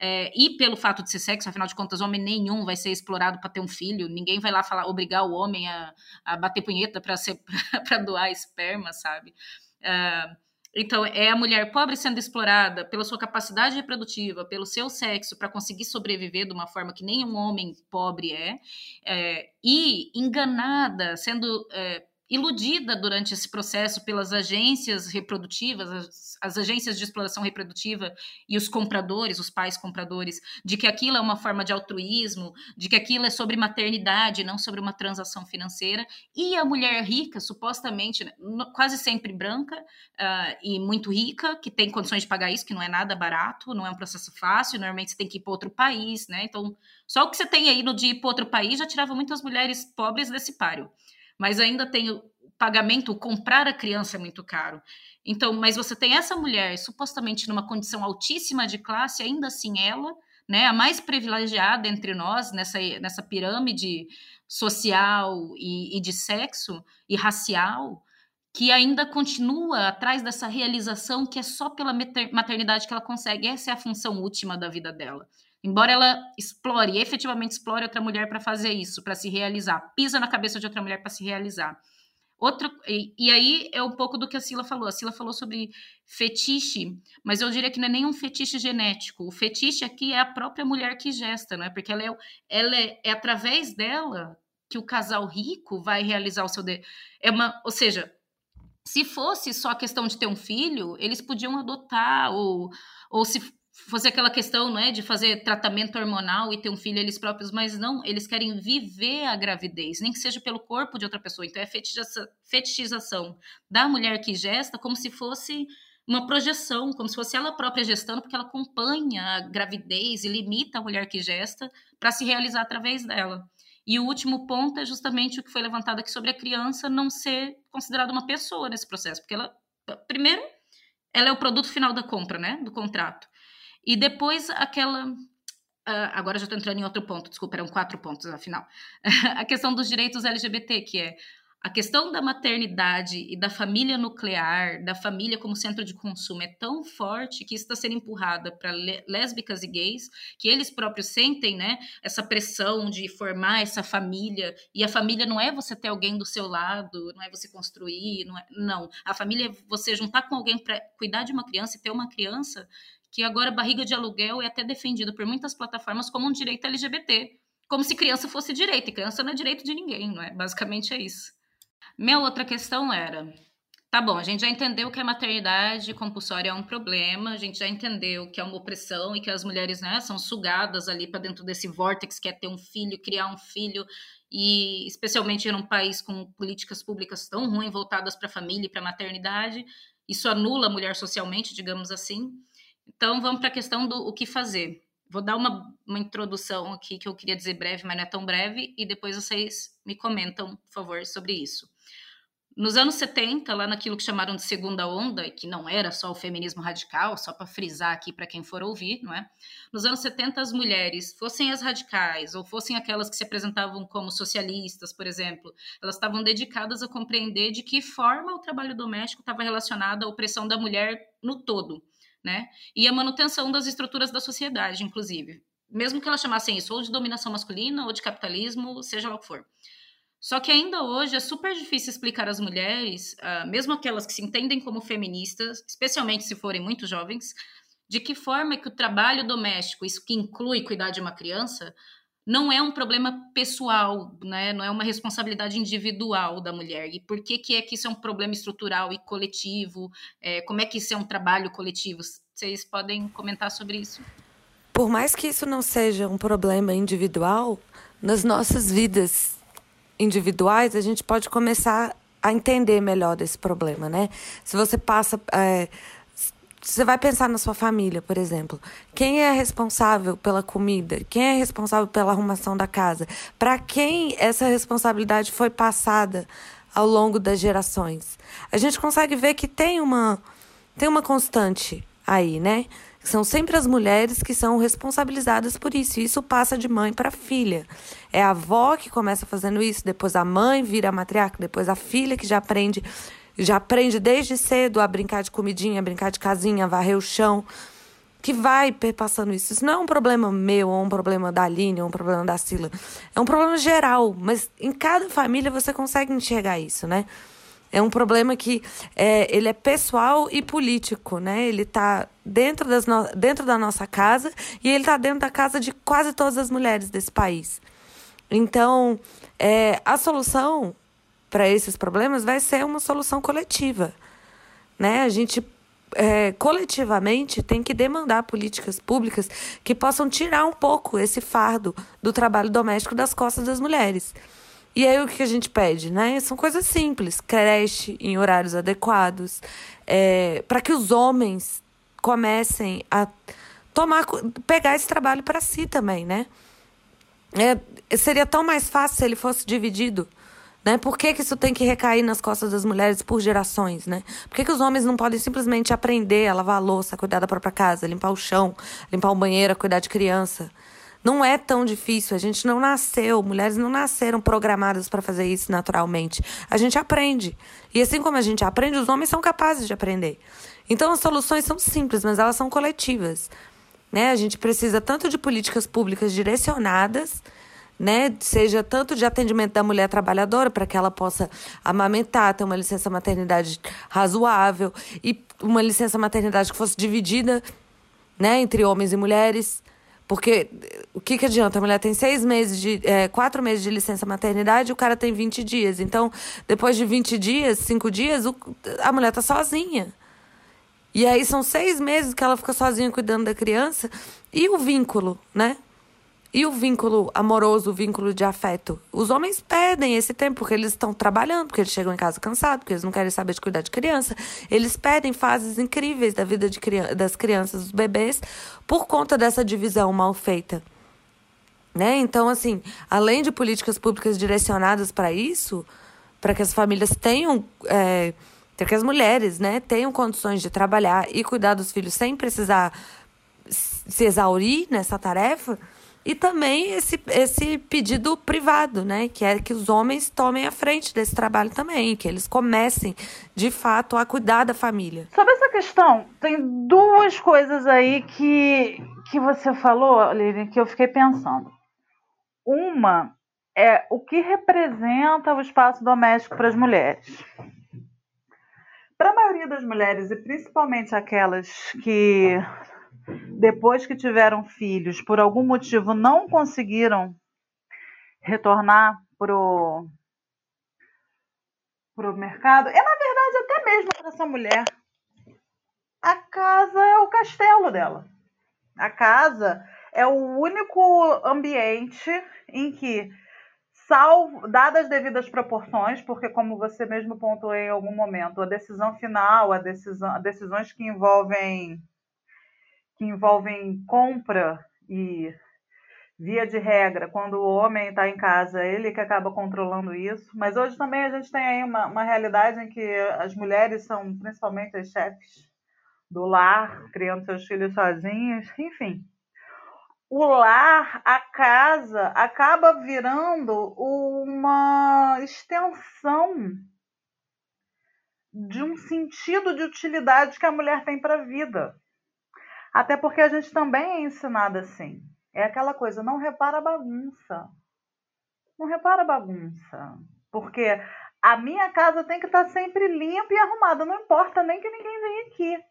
é, e pelo fato de ser sexo, afinal de contas, homem nenhum vai ser explorado para ter um filho, ninguém vai lá falar, obrigar o homem a, a bater punheta para <laughs> doar esperma, sabe? Uh, então, é a mulher pobre sendo explorada pela sua capacidade reprodutiva, pelo seu sexo, para conseguir sobreviver de uma forma que nenhum homem pobre é, é e enganada, sendo é, iludida durante esse processo pelas agências reprodutivas, as, as, agências de exploração reprodutiva e os compradores, os pais compradores, de que aquilo é uma forma de altruísmo, de que aquilo é sobre maternidade, não sobre uma transação financeira. E a mulher rica, supostamente, né, quase sempre branca uh, e muito rica, que tem condições de pagar isso, que não é nada barato, não é um processo fácil, normalmente você tem que ir para outro país, né? Então, só o que você tem aí no de ir para outro país já tirava muitas mulheres pobres desse páreo mas ainda tem o pagamento, comprar a criança é muito caro. Então, mas você tem essa mulher supostamente numa condição altíssima de classe, ainda assim ela, né, a mais privilegiada entre nós nessa, nessa pirâmide social e, e de sexo e racial, que ainda continua atrás dessa realização que é só pela maternidade que ela consegue. Essa é a função última da vida dela. Embora ela explore, efetivamente explore outra mulher para fazer isso, para se realizar, pisa na cabeça de outra mulher para se realizar. Outro, e, e, aí é um pouco do que a Sila falou. A Sila falou sobre fetiche, mas eu diria que não é nenhum fetiche genético. O fetiche aqui é a própria mulher que gesta, não é? Porque ela é, ela é, é através dela que o casal rico vai realizar o seu. De... É uma, ou seja, se fosse só a questão de ter um filho, eles podiam adotar ou, ou se fosse aquela questão, não é, de fazer tratamento hormonal e ter um filho eles próprios, mas não, eles querem viver a gravidez, nem que seja pelo corpo de outra pessoa. Então é fetichização da mulher que gesta como se fosse uma projeção, como se fosse ela própria gestando, porque ela acompanha a gravidez e limita a mulher que gesta para se realizar através dela. E o último ponto é justamente o que foi levantado aqui sobre a criança não ser considerada uma pessoa nesse processo, porque ela, primeiro, ela é o produto final da compra, né, do contrato. E depois aquela. Uh, agora já estou entrando em outro ponto, desculpa, eram quatro pontos afinal. <laughs> a questão dos direitos LGBT, que é a questão da maternidade e da família nuclear, da família como centro de consumo, é tão forte que está sendo empurrada para lésbicas e gays, que eles próprios sentem né, essa pressão de formar essa família. E a família não é você ter alguém do seu lado, não é você construir, não. É, não. A família é você juntar com alguém para cuidar de uma criança e ter uma criança que agora barriga de aluguel é até defendido por muitas plataformas como um direito LGBT, como se criança fosse direito, e criança não é direito de ninguém, não é? Basicamente é isso. Minha outra questão era, tá bom, a gente já entendeu que a maternidade compulsória é um problema, a gente já entendeu que é uma opressão e que as mulheres, né, são sugadas ali para dentro desse vórtex que é ter um filho, criar um filho, e especialmente num país com políticas públicas tão ruins voltadas para a família e para a maternidade, isso anula a mulher socialmente, digamos assim. Então, vamos para a questão do o que fazer. Vou dar uma, uma introdução aqui que eu queria dizer breve, mas não é tão breve, e depois vocês me comentam, por favor, sobre isso. Nos anos 70, lá naquilo que chamaram de segunda onda, que não era só o feminismo radical, só para frisar aqui para quem for ouvir, não é? Nos anos 70, as mulheres, fossem as radicais ou fossem aquelas que se apresentavam como socialistas, por exemplo, elas estavam dedicadas a compreender de que forma o trabalho doméstico estava relacionado à opressão da mulher no todo né? E a manutenção das estruturas da sociedade, inclusive. Mesmo que elas chamassem isso ou de dominação masculina ou de capitalismo, seja lá o que for. Só que ainda hoje é super difícil explicar às mulheres, uh, mesmo aquelas que se entendem como feministas, especialmente se forem muito jovens, de que forma que o trabalho doméstico, isso que inclui cuidar de uma criança, não é um problema pessoal, né? não é uma responsabilidade individual da mulher. E por que, que é que isso é um problema estrutural e coletivo? É, como é que isso é um trabalho coletivo? Vocês podem comentar sobre isso? Por mais que isso não seja um problema individual, nas nossas vidas individuais, a gente pode começar a entender melhor desse problema, né? Se você passa. É, você vai pensar na sua família, por exemplo. Quem é responsável pela comida? Quem é responsável pela arrumação da casa? Para quem essa responsabilidade foi passada ao longo das gerações? A gente consegue ver que tem uma, tem uma constante aí, né? São sempre as mulheres que são responsabilizadas por isso. E isso passa de mãe para filha. É a avó que começa fazendo isso, depois a mãe vira a matriarca, depois a filha que já aprende, já aprende desde cedo a brincar de comidinha, brincar de casinha, varrer o chão, que vai perpassando isso. Isso não é um problema meu, ou um problema da Aline, ou um problema da Sila. É um problema geral, mas em cada família você consegue enxergar isso, né? É um problema que é, ele é pessoal e político, né? Ele está dentro, no... dentro da nossa casa e ele está dentro da casa de quase todas as mulheres desse país. Então, é, a solução para esses problemas vai ser uma solução coletiva, né? A gente é, coletivamente tem que demandar políticas públicas que possam tirar um pouco esse fardo do trabalho doméstico das costas das mulheres. E aí o que a gente pede, né? São coisas simples, creche em horários adequados, é, para que os homens comecem a tomar, pegar esse trabalho para si também, né? É, seria tão mais fácil se ele fosse dividido. Né? Por que, que isso tem que recair nas costas das mulheres por gerações? Né? Por que, que os homens não podem simplesmente aprender a lavar a louça, cuidar da própria casa, limpar o chão, limpar o banheiro, cuidar de criança? Não é tão difícil. A gente não nasceu, mulheres não nasceram programadas para fazer isso naturalmente. A gente aprende. E assim como a gente aprende, os homens são capazes de aprender. Então as soluções são simples, mas elas são coletivas. Né? A gente precisa tanto de políticas públicas direcionadas, né? seja tanto de atendimento da mulher trabalhadora, para que ela possa amamentar, ter uma licença maternidade razoável, e uma licença maternidade que fosse dividida né, entre homens e mulheres. Porque o que, que adianta? A mulher tem seis meses de. É, quatro meses de licença maternidade e o cara tem 20 dias. Então, depois de 20 dias, cinco dias, o, a mulher tá sozinha. E aí são seis meses que ela fica sozinha cuidando da criança. E o vínculo, né? E o vínculo amoroso, o vínculo de afeto? Os homens perdem esse tempo porque eles estão trabalhando, porque eles chegam em casa cansados, porque eles não querem saber de cuidar de criança. Eles perdem fases incríveis da vida de, das crianças, dos bebês, por conta dessa divisão mal feita. Né? Então, assim, além de políticas públicas direcionadas para isso, para que as famílias tenham. É, para que as mulheres né, tenham condições de trabalhar e cuidar dos filhos sem precisar se exaurir nessa tarefa e também esse, esse pedido privado, né? Que é que os homens tomem a frente desse trabalho também, que eles comecem, de fato, a cuidar da família. Sobre essa questão, tem duas coisas aí que, que você falou, Lili, que eu fiquei pensando. Uma é o que representa o espaço doméstico para as mulheres. Para a maioria das mulheres, e principalmente aquelas que depois que tiveram filhos, por algum motivo não conseguiram retornar pro pro mercado, é na verdade até mesmo para essa mulher. A casa é o castelo dela. A casa é o único ambiente em que salvo, dadas as devidas proporções, porque como você mesmo pontuou em algum momento, a decisão final, a decisão, decisões que envolvem que envolvem compra e via de regra, quando o homem está em casa, ele que acaba controlando isso. Mas hoje também a gente tem aí uma, uma realidade em que as mulheres são principalmente as chefes do lar, criando seus filhos sozinhas, enfim. O lar, a casa, acaba virando uma extensão de um sentido de utilidade que a mulher tem para a vida. Até porque a gente também é ensinada assim. É aquela coisa, não repara a bagunça. Não repara a bagunça. Porque a minha casa tem que estar sempre limpa e arrumada. Não importa nem que ninguém venha aqui.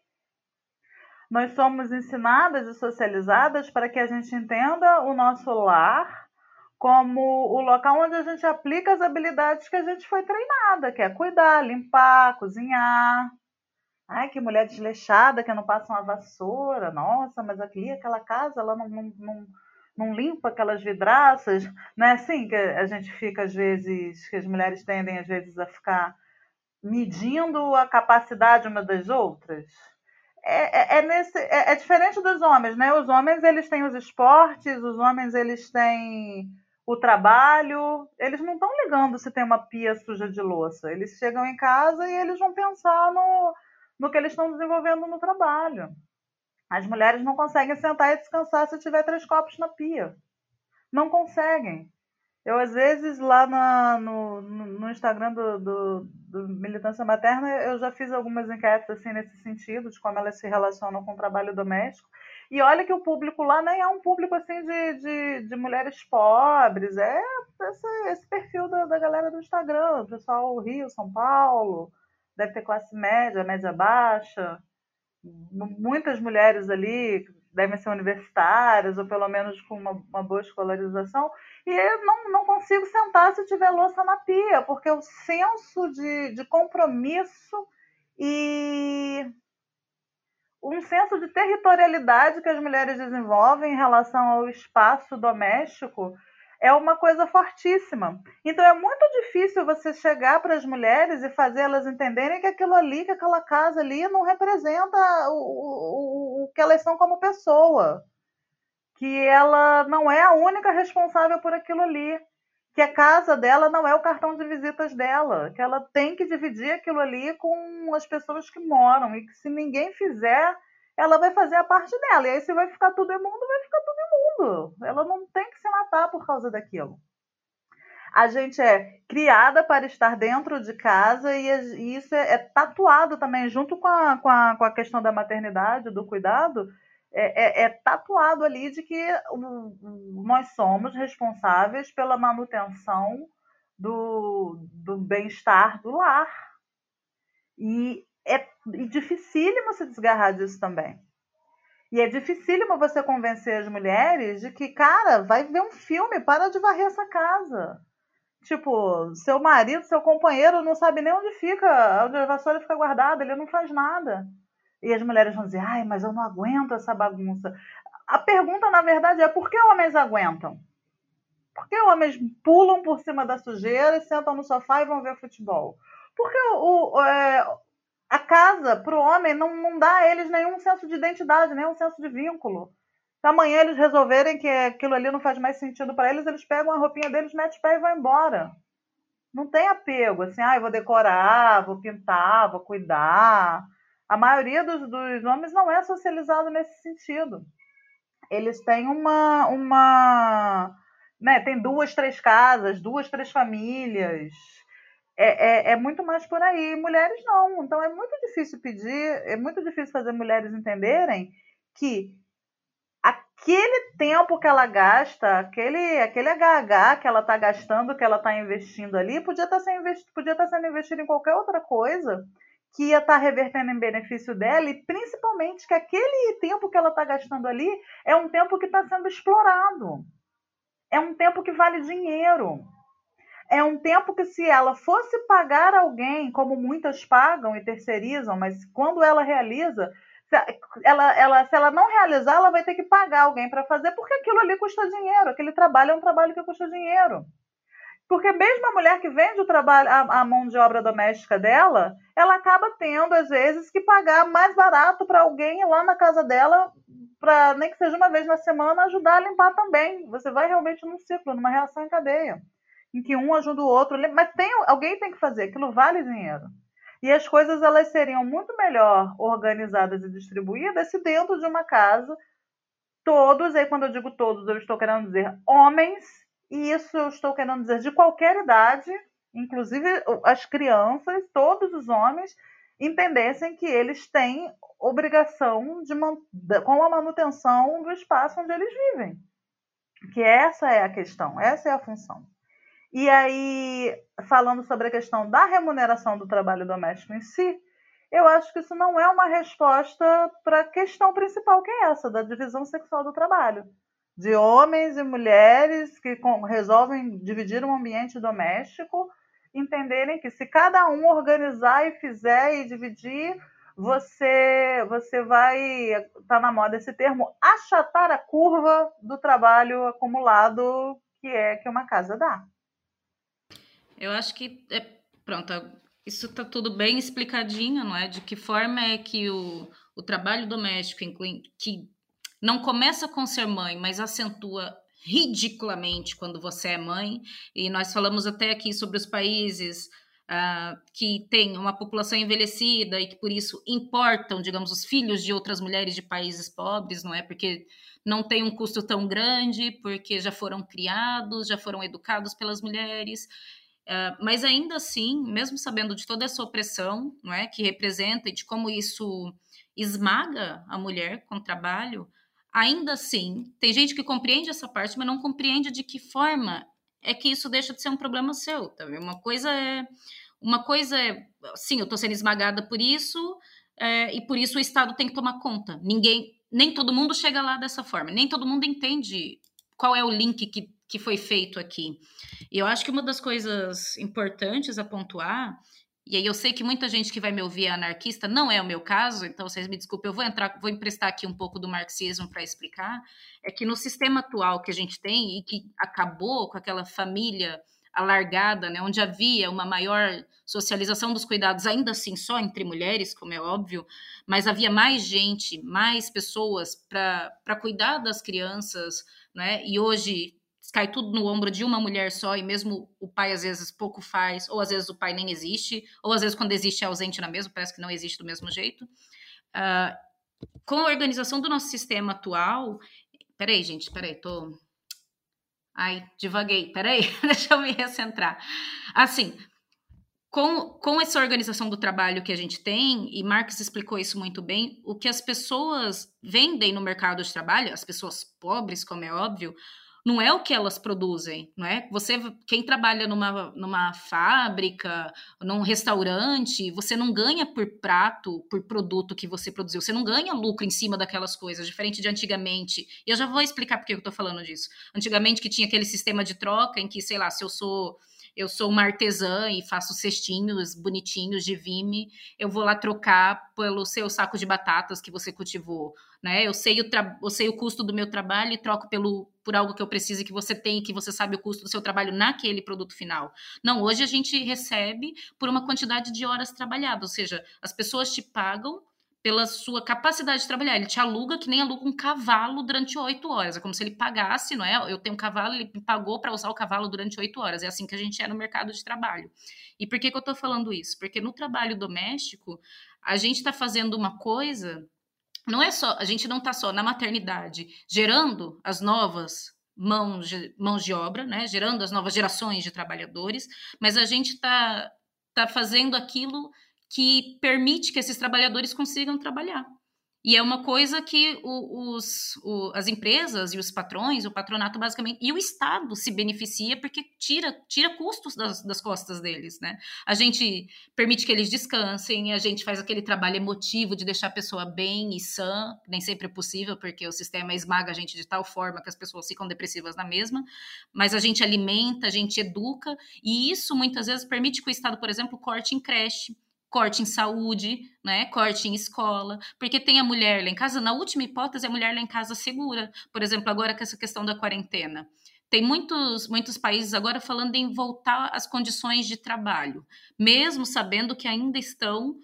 Nós somos ensinadas e socializadas para que a gente entenda o nosso lar como o local onde a gente aplica as habilidades que a gente foi treinada, que é cuidar, limpar, cozinhar. Ai, que mulher desleixada que não passa uma vassoura. Nossa, mas aqui, aquela casa, ela não, não, não, não limpa aquelas vidraças. Não é assim que a gente fica, às vezes, que as mulheres tendem, às vezes, a ficar medindo a capacidade uma das outras? É, é, é, nesse, é, é diferente dos homens, né? Os homens, eles têm os esportes, os homens, eles têm o trabalho, eles não estão ligando se tem uma pia suja de louça. Eles chegam em casa e eles vão pensar no, no que eles estão desenvolvendo no trabalho. As mulheres não conseguem sentar e descansar se tiver três copos na pia. Não conseguem. Eu, às vezes, lá na, no, no Instagram do, do, do, Militância Materna, eu já fiz algumas enquetes assim, nesse sentido, de como elas se relacionam com o trabalho doméstico. E olha que o público lá nem é um público assim de, de, de mulheres pobres, é esse, esse perfil da, da galera do Instagram, pessoal Rio, São Paulo, deve ter classe média, média baixa, muitas mulheres ali devem ser universitárias, ou pelo menos com uma, uma boa escolarização, e eu não, não consigo sentar se tiver louça na pia, porque o senso de, de compromisso e um senso de territorialidade que as mulheres desenvolvem em relação ao espaço doméstico é uma coisa fortíssima. Então é muito difícil você chegar para as mulheres e fazer elas entenderem que aquilo ali, que aquela casa ali não representa o, o, o que elas são como pessoa. Que ela não é a única responsável por aquilo ali. Que a casa dela não é o cartão de visitas dela. Que ela tem que dividir aquilo ali com as pessoas que moram. E que se ninguém fizer, ela vai fazer a parte dela. E aí, se vai ficar tudo imundo, vai ficar tudo imundo. Ela não tem que se matar por causa daquilo. A gente é criada para estar dentro de casa e isso é, é tatuado também, junto com a, com, a, com a questão da maternidade, do cuidado, é, é, é, tatuado ali de que nós somos responsáveis pela manutenção do, do bem-estar do lar. E é dificílimo se desgarrar disso também. E é dificílimo você convencer as mulheres de que, cara, vai ver um filme, para de varrer essa casa. Tipo, seu marido, seu companheiro não sabe nem onde fica, onde a vassoura fica guardada, ele não faz nada. E as mulheres vão dizer, ai, mas eu não aguento essa bagunça. A pergunta, na verdade, é por que homens aguentam? Por que homens pulam por cima da sujeira, sentam no sofá e vão ver futebol? Porque o, o, é, a casa, para o homem, não, não dá a eles nenhum senso de identidade, nenhum senso de vínculo. Se amanhã eles resolverem que aquilo ali não faz mais sentido para eles, eles pegam a roupinha deles, metem o pé e vão embora. Não tem apego, assim, ah, eu vou decorar, vou pintar, vou cuidar. A maioria dos, dos homens não é socializado nesse sentido. Eles têm uma. uma né, tem duas, três casas, duas, três famílias é, é, é, muito mais por aí. Mulheres não. Então é muito difícil pedir, é muito difícil fazer mulheres entenderem que aquele tempo que ela gasta, aquele, aquele HH que ela está gastando, que ela está investindo ali, podia tá estar tá sendo investido em qualquer outra coisa que ia estar tá revertendo em benefício dela e principalmente que aquele tempo que ela está gastando ali é um tempo que está sendo explorado. É um tempo que vale dinheiro é um tempo que se ela fosse pagar alguém, como muitas pagam e terceirizam, mas quando ela realiza, se ela, ela, se ela não realizar, ela vai ter que pagar alguém para fazer, porque aquilo ali custa dinheiro, aquele trabalho é um trabalho que custa dinheiro. Porque mesmo a mulher que vende o trabalho, a, a mão de obra doméstica dela, ela acaba tendo, às vezes, que pagar mais barato para alguém ir lá na casa dela, para nem que seja uma vez na semana, ajudar a limpar também. Você vai realmente num ciclo, numa reação em cadeia em que um ajuda o outro, mas tem, alguém tem que fazer, aquilo vale dinheiro. E as coisas elas seriam muito melhor organizadas e distribuídas se dentro de uma casa todos, aí quando eu digo todos, eu estou querendo dizer homens, e isso eu estou querendo dizer de qualquer idade, inclusive as crianças, todos os homens, entendessem que eles têm obrigação de com a manutenção do espaço onde eles vivem. Que essa é a questão, essa é a função. E aí, falando sobre a questão da remuneração do trabalho doméstico em si, eu acho que isso não é uma resposta para a questão principal, que é essa, da divisão sexual do trabalho. De homens e mulheres que resolvem dividir um ambiente doméstico, entenderem que se cada um organizar e fizer e dividir, você, você vai, tá na moda esse termo, achatar a curva do trabalho acumulado que é que uma casa dá. Eu acho que, é, pronto, isso está tudo bem explicadinho, não é? De que forma é que o, o trabalho doméstico, que não começa com ser mãe, mas acentua ridiculamente quando você é mãe, e nós falamos até aqui sobre os países uh, que têm uma população envelhecida e que por isso importam, digamos, os filhos de outras mulheres de países pobres, não é? Porque não tem um custo tão grande, porque já foram criados, já foram educados pelas mulheres. Uh, mas ainda assim, mesmo sabendo de toda essa opressão, não é, que representa e de como isso esmaga a mulher com o trabalho, ainda assim, tem gente que compreende essa parte, mas não compreende de que forma é que isso deixa de ser um problema seu, tá vendo? Uma coisa é, uma coisa é, sim, eu tô sendo esmagada por isso, é, e por isso o Estado tem que tomar conta. Ninguém, nem todo mundo chega lá dessa forma, nem todo mundo entende qual é o link que que foi feito aqui. E eu acho que uma das coisas importantes a pontuar, e aí eu sei que muita gente que vai me ouvir é anarquista, não é o meu caso, então vocês me desculpem, eu vou entrar, vou emprestar aqui um pouco do marxismo para explicar, é que no sistema atual que a gente tem e que acabou com aquela família alargada, né, onde havia uma maior socialização dos cuidados, ainda assim só entre mulheres, como é óbvio, mas havia mais gente, mais pessoas para cuidar das crianças, né? E hoje cai tudo no ombro de uma mulher só e mesmo o pai às vezes pouco faz, ou às vezes o pai nem existe, ou às vezes quando existe é ausente na mesma, parece que não existe do mesmo jeito. Uh, com a organização do nosso sistema atual, peraí, gente, peraí, tô. Ai, divaguei, peraí, <laughs> deixa eu me recentrar. Assim, com, com essa organização do trabalho que a gente tem, e Marx explicou isso muito bem, o que as pessoas vendem no mercado de trabalho, as pessoas pobres, como é óbvio, não é o que elas produzem, não é? Você, quem trabalha numa, numa fábrica, num restaurante, você não ganha por prato, por produto que você produziu, você não ganha lucro em cima daquelas coisas, diferente de antigamente. E eu já vou explicar por que eu estou falando disso. Antigamente que tinha aquele sistema de troca em que, sei lá, se eu sou eu sou uma artesã e faço cestinhos bonitinhos de vime, eu vou lá trocar pelo seu saco de batatas que você cultivou, né? Eu sei o, eu sei o custo do meu trabalho e troco pelo, por algo que eu preciso que você tem, que você sabe o custo do seu trabalho naquele produto final. Não, hoje a gente recebe por uma quantidade de horas trabalhadas, ou seja, as pessoas te pagam pela sua capacidade de trabalhar. Ele te aluga que nem aluga um cavalo durante oito horas. É como se ele pagasse, não é? Eu tenho um cavalo, ele me pagou para usar o cavalo durante oito horas. É assim que a gente é no mercado de trabalho. E por que, que eu estou falando isso? Porque no trabalho doméstico, a gente está fazendo uma coisa. Não é só, a gente não está só na maternidade gerando as novas mãos de, mãos de obra, né? Gerando as novas gerações de trabalhadores, mas a gente está tá fazendo aquilo que permite que esses trabalhadores consigam trabalhar. E é uma coisa que os, o, as empresas e os patrões, o patronato basicamente, e o Estado se beneficia porque tira, tira custos das, das costas deles, né? A gente permite que eles descansem, a gente faz aquele trabalho emotivo de deixar a pessoa bem e sã, nem sempre é possível, porque o sistema esmaga a gente de tal forma que as pessoas ficam depressivas na mesma, mas a gente alimenta, a gente educa, e isso muitas vezes permite que o Estado, por exemplo, corte em creche, corte em saúde, né? Corte em escola, porque tem a mulher lá em casa. Na última hipótese, a mulher lá em casa segura. Por exemplo, agora com essa questão da quarentena. Tem muitos, muitos países agora falando em voltar às condições de trabalho, mesmo sabendo que ainda estão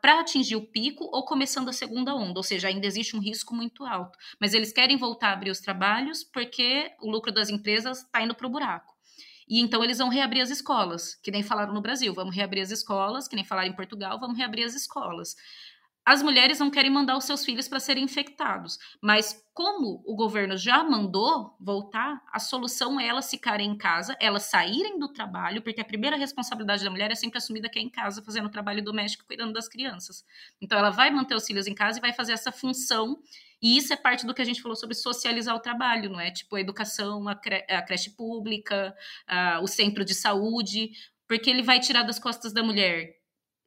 para atingir o pico ou começando a segunda onda, ou seja, ainda existe um risco muito alto. Mas eles querem voltar a abrir os trabalhos porque o lucro das empresas está indo para o buraco. E então eles vão reabrir as escolas, que nem falaram no Brasil, vamos reabrir as escolas, que nem falaram em Portugal, vamos reabrir as escolas. As mulheres não querem mandar os seus filhos para serem infectados, mas como o governo já mandou voltar, a solução é elas ficarem em casa, elas saírem do trabalho, porque a primeira responsabilidade da mulher é sempre assumida que é em casa, fazendo trabalho doméstico, cuidando das crianças. Então ela vai manter os filhos em casa e vai fazer essa função e isso é parte do que a gente falou sobre socializar o trabalho, não é? Tipo, a educação, a, cre a creche pública, a, o centro de saúde, porque ele vai tirar das costas da mulher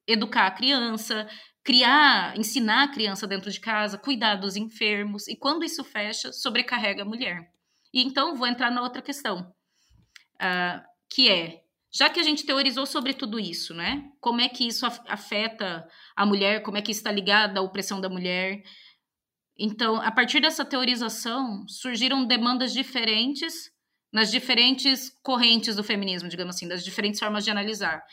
educar a criança, criar, ensinar a criança dentro de casa, cuidar dos enfermos, e quando isso fecha, sobrecarrega a mulher. E então vou entrar na outra questão, uh, que é, já que a gente teorizou sobre tudo isso, né? Como é que isso afeta a mulher, como é que está ligado à opressão da mulher. Então, a partir dessa teorização, surgiram demandas diferentes nas diferentes correntes do feminismo, digamos assim, das diferentes formas de analisar.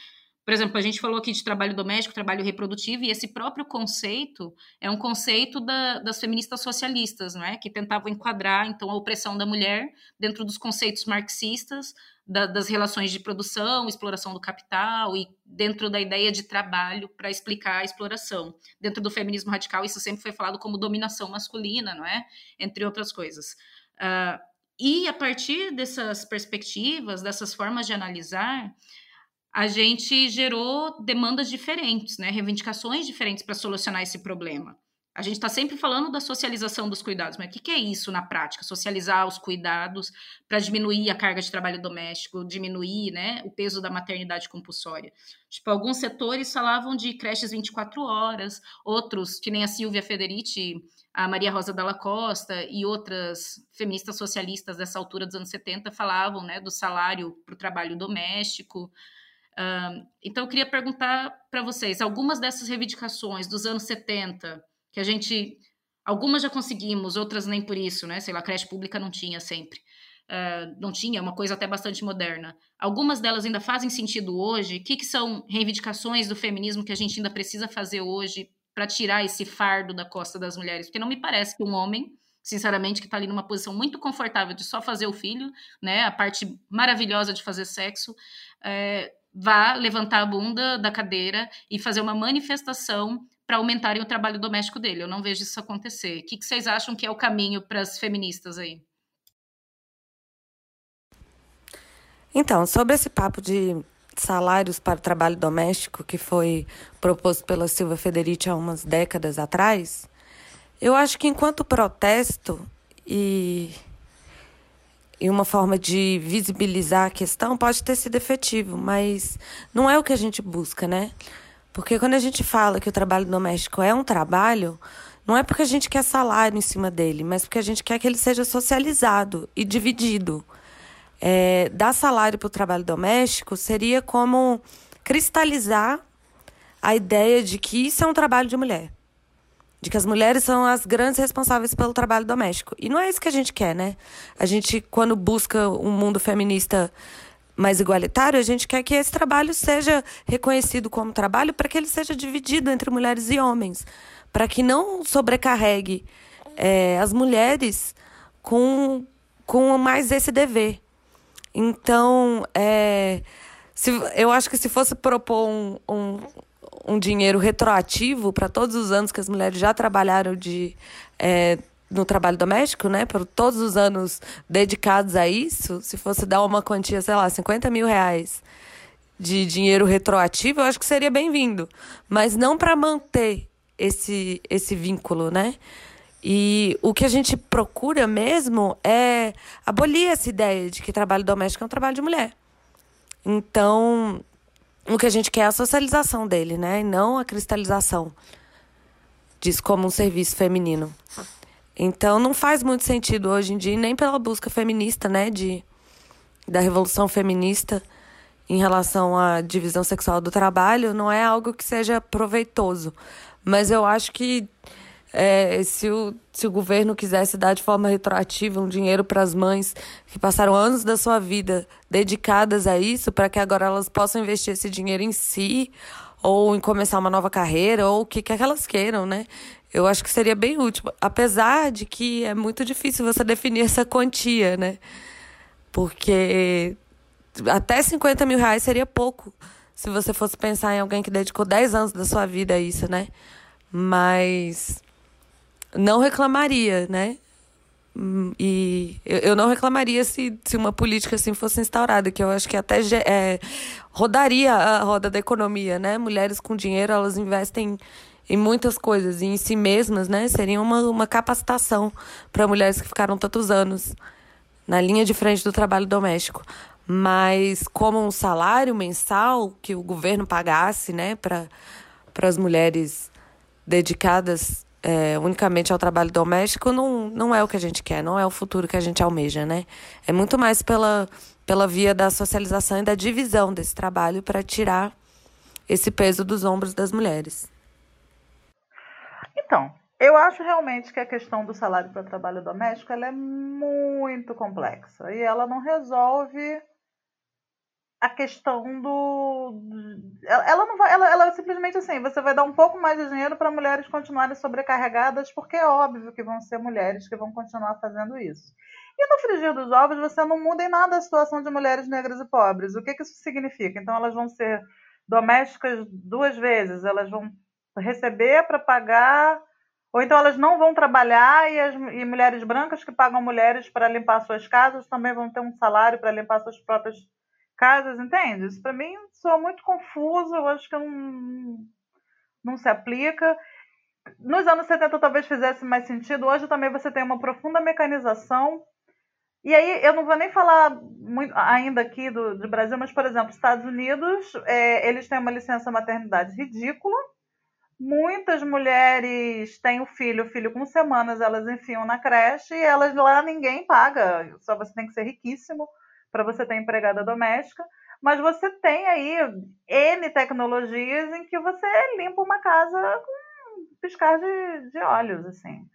Por exemplo, a gente falou aqui de trabalho doméstico, trabalho reprodutivo, e esse próprio conceito é um conceito da, das feministas socialistas, não é? que tentavam enquadrar então a opressão da mulher dentro dos conceitos marxistas da, das relações de produção, exploração do capital e dentro da ideia de trabalho para explicar a exploração. Dentro do feminismo radical, isso sempre foi falado como dominação masculina, não é? Entre outras coisas. Uh, e a partir dessas perspectivas, dessas formas de analisar, a gente gerou demandas diferentes, né, reivindicações diferentes para solucionar esse problema. A gente está sempre falando da socialização dos cuidados, mas o que, que é isso na prática? Socializar os cuidados para diminuir a carga de trabalho doméstico, diminuir né, o peso da maternidade compulsória. Tipo, alguns setores falavam de creches 24 horas, outros, que nem a Silvia Federici, a Maria Rosa Dalla Costa e outras feministas socialistas dessa altura dos anos 70 falavam né, do salário para o trabalho doméstico. Então, eu queria perguntar para vocês: algumas dessas reivindicações dos anos 70, que a gente. Algumas já conseguimos, outras nem por isso, né? Sei lá, creche pública não tinha sempre. Uh, não tinha, uma coisa até bastante moderna. Algumas delas ainda fazem sentido hoje. O que, que são reivindicações do feminismo que a gente ainda precisa fazer hoje para tirar esse fardo da costa das mulheres? Porque não me parece que um homem, sinceramente, que está ali numa posição muito confortável de só fazer o filho, né? A parte maravilhosa de fazer sexo. É, vá levantar a bunda da cadeira e fazer uma manifestação para aumentarem o trabalho doméstico dele. Eu não vejo isso acontecer. O que, que vocês acham que é o caminho para as feministas aí? Então, sobre esse papo de salários para o trabalho doméstico que foi proposto pela Silva Federici há umas décadas atrás, eu acho que enquanto protesto e e uma forma de visibilizar a questão pode ter sido efetivo, mas não é o que a gente busca, né? Porque quando a gente fala que o trabalho doméstico é um trabalho, não é porque a gente quer salário em cima dele, mas porque a gente quer que ele seja socializado e dividido. É, dar salário para o trabalho doméstico seria como cristalizar a ideia de que isso é um trabalho de mulher de que as mulheres são as grandes responsáveis pelo trabalho doméstico. E não é isso que a gente quer, né? A gente, quando busca um mundo feminista mais igualitário, a gente quer que esse trabalho seja reconhecido como trabalho para que ele seja dividido entre mulheres e homens, para que não sobrecarregue é, as mulheres com, com mais esse dever. Então, é, se, eu acho que se fosse propor um, um, um dinheiro retroativo para todos os anos que as mulheres já trabalharam de, é, no trabalho doméstico, né? Por todos os anos dedicados a isso, se fosse dar uma quantia, sei lá, 50 mil reais de dinheiro retroativo, eu acho que seria bem-vindo. Mas não para manter esse, esse vínculo, né? E o que a gente procura mesmo é abolir essa ideia de que trabalho doméstico é um trabalho de mulher. Então, o que a gente quer é a socialização dele, né? E não a cristalização disso como um serviço feminino. Então não faz muito sentido hoje em dia, nem pela busca feminista, né? De, da revolução feminista em relação à divisão sexual do trabalho, não é algo que seja proveitoso. Mas eu acho que é, se, o, se o governo quisesse dar de forma retroativa um dinheiro para as mães que passaram anos da sua vida dedicadas a isso, para que agora elas possam investir esse dinheiro em si, ou em começar uma nova carreira, ou o que quer que elas queiram, né? Eu acho que seria bem útil. Apesar de que é muito difícil você definir essa quantia, né? Porque até 50 mil reais seria pouco se você fosse pensar em alguém que dedicou 10 anos da sua vida a isso, né? Mas não reclamaria, né? Hum, e eu não reclamaria se, se uma política assim fosse instaurada, que eu acho que até é, rodaria a roda da economia, né? Mulheres com dinheiro, elas investem em muitas coisas e em si mesmas, né? Seria uma, uma capacitação para mulheres que ficaram tantos anos na linha de frente do trabalho doméstico. Mas como um salário mensal que o governo pagasse, né, para para as mulheres dedicadas é, unicamente ao trabalho doméstico não, não é o que a gente quer, não é o futuro que a gente almeja, né? É muito mais pela, pela via da socialização e da divisão desse trabalho para tirar esse peso dos ombros das mulheres. Então, eu acho realmente que a questão do salário para trabalho doméstico ela é muito complexa e ela não resolve a questão do. Ela não vai. Ela, ela simplesmente assim, você vai dar um pouco mais de dinheiro para mulheres continuarem sobrecarregadas, porque é óbvio que vão ser mulheres que vão continuar fazendo isso. E no frigir dos ovos, você não muda em nada a situação de mulheres negras e pobres. O que, que isso significa? Então, elas vão ser domésticas duas vezes, elas vão receber para pagar, ou então elas não vão trabalhar e, as, e mulheres brancas que pagam mulheres para limpar suas casas também vão ter um salário para limpar suas próprias casas, entende? Isso para mim soa muito confuso, eu acho que não, não se aplica. Nos anos 70 talvez fizesse mais sentido, hoje também você tem uma profunda mecanização. E aí, eu não vou nem falar muito ainda aqui do, do Brasil, mas, por exemplo, Estados Unidos, é, eles têm uma licença maternidade ridícula. Muitas mulheres têm o filho, o filho com semanas, elas enfiam na creche e elas lá ninguém paga, só você tem que ser riquíssimo para você ter empregada doméstica, mas você tem aí N tecnologias em que você limpa uma casa com piscar de, de olhos, assim,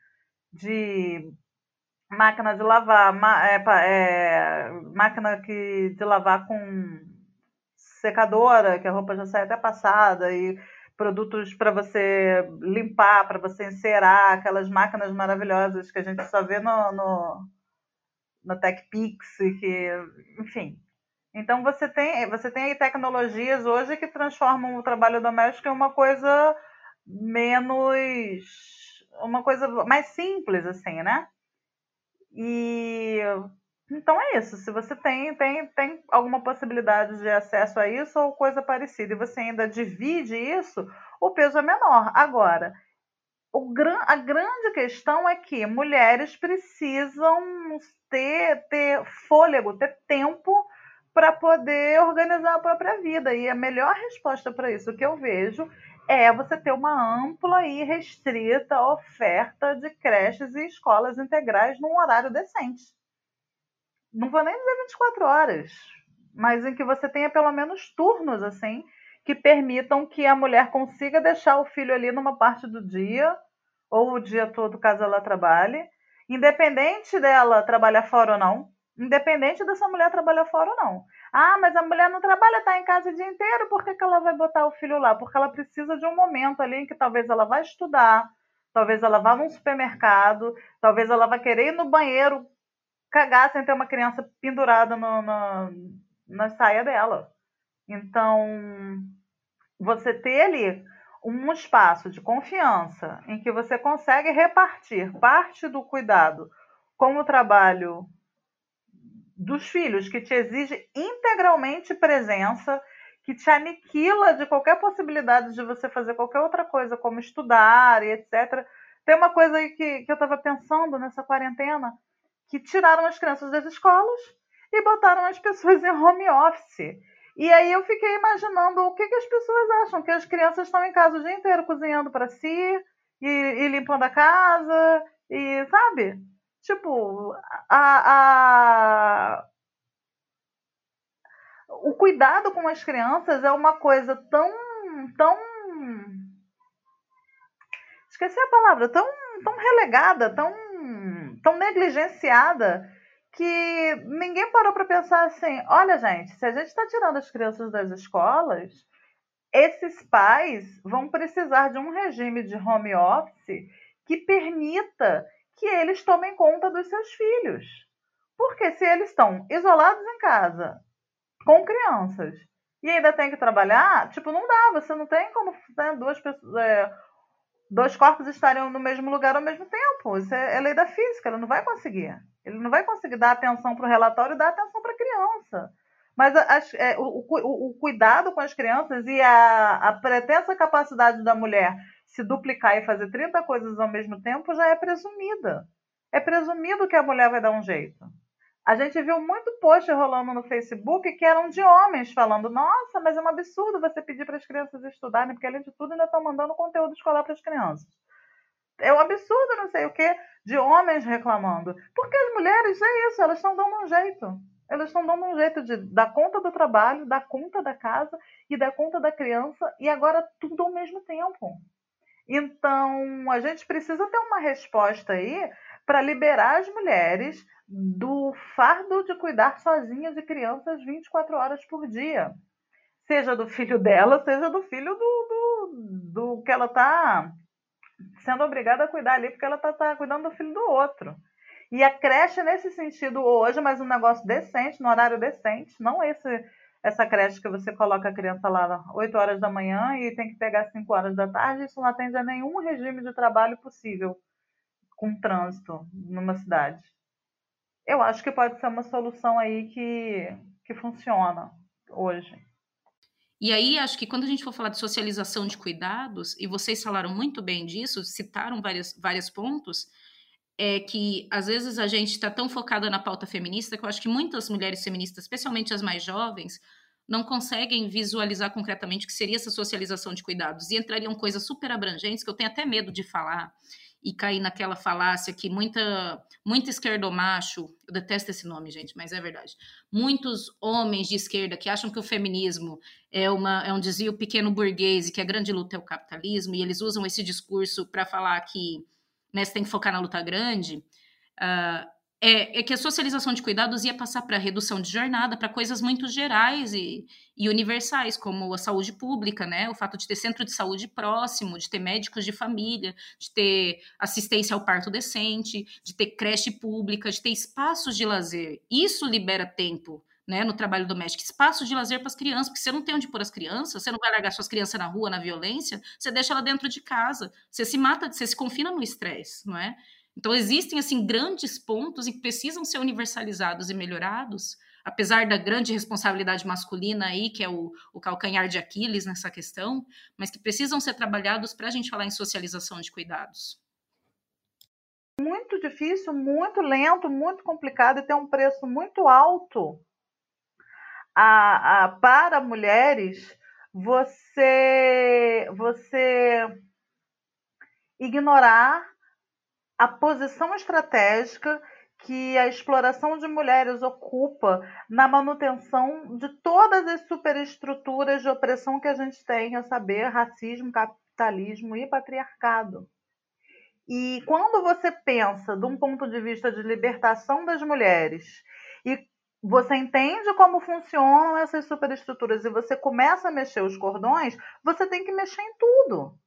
de máquina de lavar, é, é, máquina que, de lavar com secadora, que a roupa já sai até passada, e produtos para você limpar, para você encerar, aquelas máquinas maravilhosas que a gente só vê no, no na TechPix, que, enfim. Então você tem, você tem tecnologias hoje que transformam o trabalho doméstico em uma coisa menos uma coisa mais simples assim, né? E então é isso. Se você tem, tem, tem alguma possibilidade de acesso a isso ou coisa parecida, e você ainda divide isso, o peso é menor. Agora, o, a grande questão é que mulheres precisam ter, ter fôlego, ter tempo para poder organizar a própria vida. E a melhor resposta para isso que eu vejo é você ter uma ampla e restrita oferta de creches e escolas integrais num horário decente. Não vou nem dizer 24 horas, mas em que você tenha pelo menos turnos assim que permitam que a mulher consiga deixar o filho ali numa parte do dia ou o dia todo caso ela trabalhe, independente dela trabalhar fora ou não, independente dessa mulher trabalhar fora ou não. Ah, mas a mulher não trabalha, está em casa o dia inteiro, por que, que ela vai botar o filho lá? Porque ela precisa de um momento ali em que talvez ela vá estudar, talvez ela vá num supermercado, talvez ela vá querer ir no banheiro cagar sem ter uma criança pendurada no, no, na saia dela. Então, você ter ali um espaço de confiança em que você consegue repartir parte do cuidado com o trabalho dos filhos, que te exige integralmente presença, que te aniquila de qualquer possibilidade de você fazer qualquer outra coisa, como estudar e etc. Tem uma coisa aí que, que eu estava pensando nessa quarentena, que tiraram as crianças das escolas e botaram as pessoas em home office. E aí eu fiquei imaginando o que, que as pessoas acham, que as crianças estão em casa o dia inteiro cozinhando para si e, e, limpando a casa, e sabe? Tipo, a, a, o cuidado com as crianças é uma coisa tão, tão esqueci a palavra, tão, tão relegada, tão, tão negligenciada que ninguém parou para pensar assim: olha, gente, se a gente está tirando as crianças das escolas, esses pais vão precisar de um regime de home office que permita que eles tomem conta dos seus filhos. Porque se eles estão isolados em casa, com crianças, e ainda tem que trabalhar, tipo, não dá, você não tem como né, duas pessoas. É, dois corpos estarem no mesmo lugar ao mesmo tempo. Isso é, é lei da física, ela não vai conseguir. Ele não vai conseguir dar atenção para o relatório e dar atenção para a criança. Mas as, é, o, o, o, cuidado com as crianças e a, a pretensa capacidade da mulher se duplicar e fazer 30 coisas ao mesmo tempo já é presumida. É presumido que a mulher vai dar um jeito. A gente viu muito post rolando no Facebook que eram de homens falando: nossa, mas é um absurdo você pedir para as crianças estudarem, porque além de tudo ainda estão mandando conteúdo escolar para as crianças. É um absurdo, não sei o que, de homens reclamando. Porque as mulheres, é isso, elas estão dando um jeito. Elas estão dando um jeito de dar conta do trabalho, dar conta da casa e dar conta da criança, e agora tudo ao mesmo tempo. Então, a gente precisa ter uma resposta aí para liberar as mulheres do fardo de cuidar sozinhas de crianças 24 horas por dia. Seja do filho dela, seja do filho do, do, do que ela está sendo obrigada a cuidar ali, porque ela está tá cuidando do filho do outro. E a creche, nesse sentido, hoje, mas um negócio decente, no horário decente, não esse essa creche que você coloca a criança lá 8 horas da manhã e tem que pegar 5 horas da tarde, isso não atende a nenhum regime de trabalho possível com trânsito numa cidade. Eu acho que pode ser uma solução aí que, que funciona hoje. E aí, acho que quando a gente for falar de socialização de cuidados, e vocês falaram muito bem disso, citaram vários, vários pontos, é que às vezes a gente está tão focada na pauta feminista que eu acho que muitas mulheres feministas, especialmente as mais jovens, não conseguem visualizar concretamente o que seria essa socialização de cuidados. E entrariam coisas super abrangentes que eu tenho até medo de falar e cair naquela falácia que muita, muito esquerdomacho, eu detesto esse nome, gente, mas é verdade. Muitos homens de esquerda que acham que o feminismo é, uma, é um desvio pequeno burguês e que a grande luta é o capitalismo, e eles usam esse discurso para falar que né, você tem que focar na luta grande. Uh, é, é, que a socialização de cuidados ia passar para redução de jornada, para coisas muito gerais e, e, universais, como a saúde pública, né? O fato de ter centro de saúde próximo, de ter médicos de família, de ter assistência ao parto decente, de ter creche pública, de ter espaços de lazer. Isso libera tempo. Né, no trabalho doméstico, espaços de lazer para as crianças, porque você não tem onde pôr as crianças, você não vai largar suas crianças na rua, na violência, você deixa ela dentro de casa, você se mata, você se confina no estresse, não é? Então, existem, assim, grandes pontos que precisam ser universalizados e melhorados, apesar da grande responsabilidade masculina aí, que é o, o calcanhar de Aquiles nessa questão, mas que precisam ser trabalhados para a gente falar em socialização de cuidados. Muito difícil, muito lento, muito complicado e tem um preço muito alto a, a, para mulheres você você ignorar a posição estratégica que a exploração de mulheres ocupa na manutenção de todas as superestruturas de opressão que a gente tem, a saber, racismo, capitalismo e patriarcado. E quando você pensa de um ponto de vista de libertação das mulheres e você entende como funcionam essas superestruturas e você começa a mexer os cordões, você tem que mexer em tudo.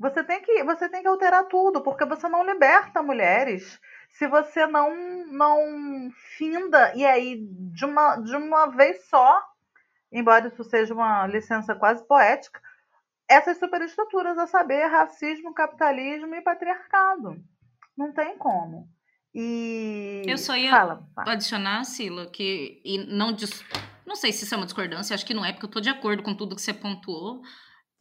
Você tem que, você tem que alterar tudo, porque você não liberta mulheres se você não não finda e aí de uma de uma vez só, embora isso seja uma licença quase poética, essas superestruturas a saber racismo, capitalismo e patriarcado. Não tem como. E eu só ia fala, adicionar, Sila, que e não não sei se isso é uma discordância, acho que não é, porque eu estou de acordo com tudo que você pontuou,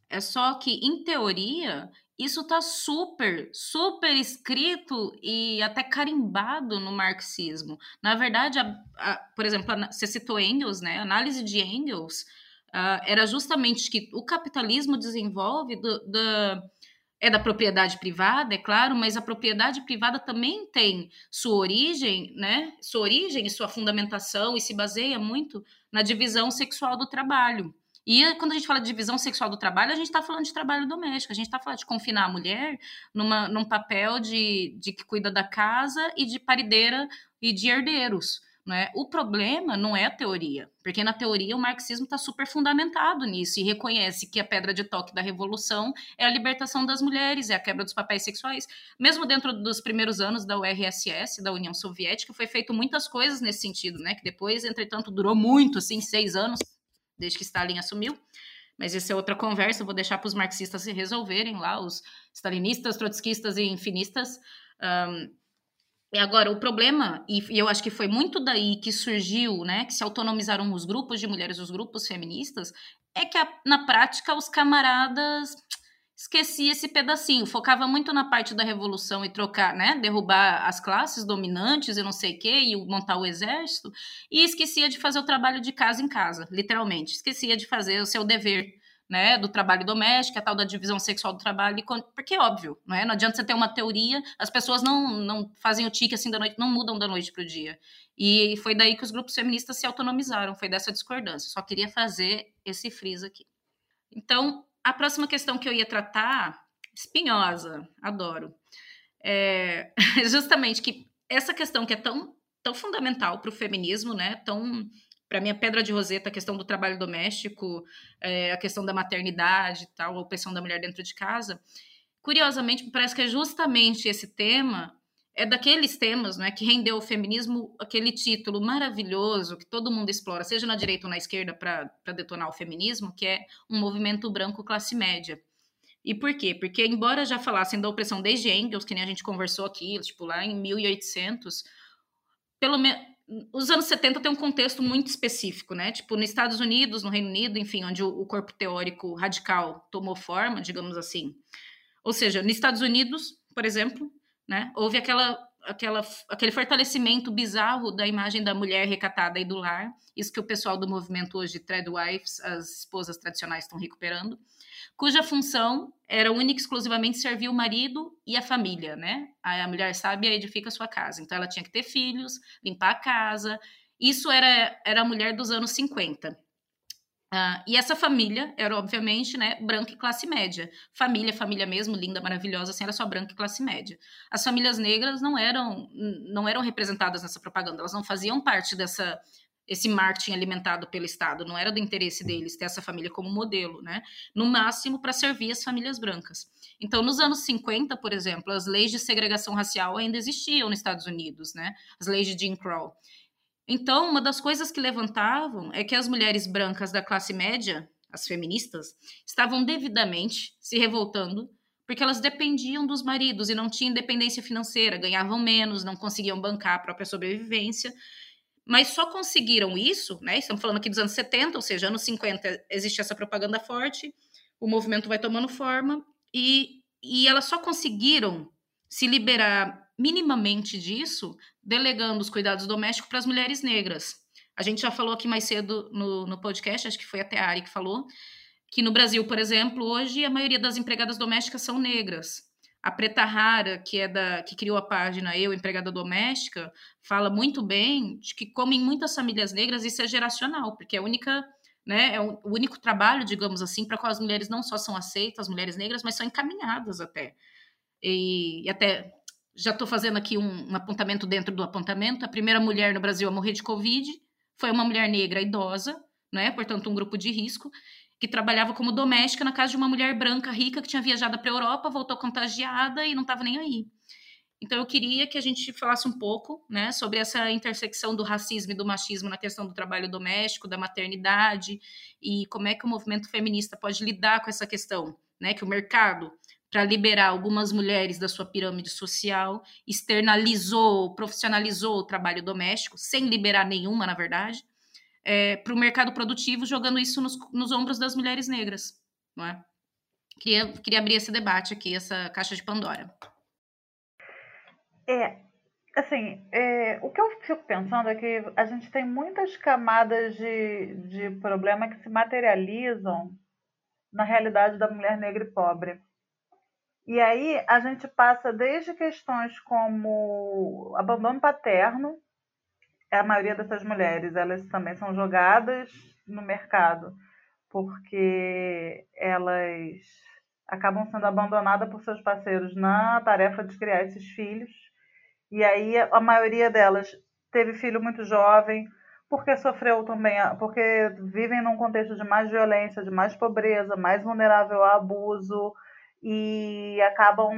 é só que, em teoria, isso está super, super escrito e até carimbado no marxismo. Na verdade, a, a, por exemplo, a, você citou Engels, né? A análise de Engels uh, era justamente que o capitalismo desenvolve do, do, é da propriedade privada, é claro, mas a propriedade privada também tem sua origem, né? Sua origem e sua fundamentação e se baseia muito na divisão sexual do trabalho. E quando a gente fala de divisão sexual do trabalho, a gente está falando de trabalho doméstico, a gente está falando de confinar a mulher numa, num papel de, de que cuida da casa e de parideira e de herdeiros. Né? O problema não é a teoria, porque na teoria o marxismo está super fundamentado nisso e reconhece que a pedra de toque da revolução é a libertação das mulheres, é a quebra dos papéis sexuais. Mesmo dentro dos primeiros anos da URSS, da União Soviética, foi feito muitas coisas nesse sentido, né? Que depois, entretanto, durou muito, assim, seis anos, desde que Stalin assumiu. Mas essa é outra conversa, vou deixar para os marxistas se resolverem lá, os stalinistas, trotskistas e infinistas. Um, e agora, o problema, e eu acho que foi muito daí que surgiu, né, que se autonomizaram os grupos de mulheres, os grupos feministas, é que a, na prática os camaradas esquecia esse pedacinho, focava muito na parte da revolução e trocar, né, derrubar as classes dominantes e não sei o quê, e montar o exército, e esquecia de fazer o trabalho de casa em casa, literalmente, esquecia de fazer o seu dever, né, do trabalho doméstico, a tal da divisão sexual do trabalho, porque é óbvio, não é? Não adianta você ter uma teoria, as pessoas não, não fazem o tique assim da noite, não mudam da noite para o dia. E foi daí que os grupos feministas se autonomizaram, foi dessa discordância. Só queria fazer esse friso aqui. Então, a próxima questão que eu ia tratar, espinhosa, adoro, é <laughs> justamente que essa questão que é tão, tão fundamental para o feminismo, né? Tão para mim, a pedra de roseta, a questão do trabalho doméstico, é, a questão da maternidade tal, a opressão da mulher dentro de casa. Curiosamente, parece que é justamente esse tema é daqueles temas né, que rendeu ao feminismo aquele título maravilhoso que todo mundo explora, seja na direita ou na esquerda, para detonar o feminismo, que é um movimento branco classe média. E por quê? Porque, embora já falassem da opressão desde Engels, que nem a gente conversou aqui, tipo lá em 1800, pelo menos. Os anos 70 tem um contexto muito específico, né? Tipo, nos Estados Unidos, no Reino Unido, enfim, onde o, o corpo teórico radical tomou forma, digamos assim. Ou seja, nos Estados Unidos, por exemplo, né? Houve aquela, aquela, aquele fortalecimento bizarro da imagem da mulher recatada e do lar, isso que o pessoal do movimento hoje, Threadwives, as esposas tradicionais estão recuperando, cuja função era única e exclusivamente servir o marido e a família, né? A mulher sábia edifica a sua casa, então ela tinha que ter filhos, limpar a casa, isso era, era a mulher dos anos 50. Uh, e essa família era, obviamente, né, branca e classe média. Família, família mesmo, linda, maravilhosa, assim, era só branca e classe média. As famílias negras não eram, não eram representadas nessa propaganda, elas não faziam parte dessa esse marketing alimentado pelo Estado, não era do interesse deles ter essa família como modelo, né? No máximo para servir as famílias brancas. Então, nos anos 50, por exemplo, as leis de segregação racial ainda existiam nos Estados Unidos, né? As leis de Jim Crow. Então, uma das coisas que levantavam é que as mulheres brancas da classe média, as feministas, estavam devidamente se revoltando porque elas dependiam dos maridos e não tinham independência financeira, ganhavam menos, não conseguiam bancar a própria sobrevivência. Mas só conseguiram isso, né? Estamos falando aqui dos anos 70, ou seja, anos 50 existe essa propaganda forte, o movimento vai tomando forma e, e elas só conseguiram se liberar minimamente disso, delegando os cuidados domésticos para as mulheres negras. A gente já falou aqui mais cedo no, no podcast, acho que foi até a Ari que falou, que no Brasil, por exemplo, hoje a maioria das empregadas domésticas são negras. A Preta Rara, que é da que criou a página Eu Empregada Doméstica, fala muito bem de que como em muitas famílias negras isso é geracional, porque é a única, né, é o único trabalho, digamos assim, para qual as mulheres não só são aceitas, as mulheres negras, mas são encaminhadas até. E, e até já estou fazendo aqui um, um, apontamento dentro do apontamento. A primeira mulher no Brasil a morrer de Covid foi uma mulher negra idosa, né? portanto, um grupo de risco, que trabalhava como doméstica na casa de uma mulher branca rica que tinha viajado para a Europa, voltou contagiada e não estava nem aí. Então, eu queria que a gente falasse um pouco né, sobre essa intersecção do racismo e do machismo na questão do trabalho doméstico, da maternidade, e como é que o movimento feminista pode lidar com essa questão, né, que o mercado para liberar algumas mulheres da sua pirâmide social, externalizou, profissionalizou o trabalho doméstico, sem liberar nenhuma, na verdade, é, para o mercado produtivo, jogando isso nos, nos, ombros das mulheres negras. Não é? queria, queria abrir esse debate aqui, essa caixa de Pandora. É, assim, é, o que eu fico pensando é que a gente tem muitas camadas de, de problema que se materializam na realidade da mulher negra e pobre. E aí a gente passa desde questões como abandono paterno, a maioria dessas mulheres elas também são jogadas no mercado porque elas acabam sendo abandonadas por seus parceiros na tarefa de criar esses filhos. E aí a maioria delas teve filho muito jovem, porque sofreu também, porque vivem num contexto de mais violência, de mais pobreza, mais vulnerável a abuso, e acabam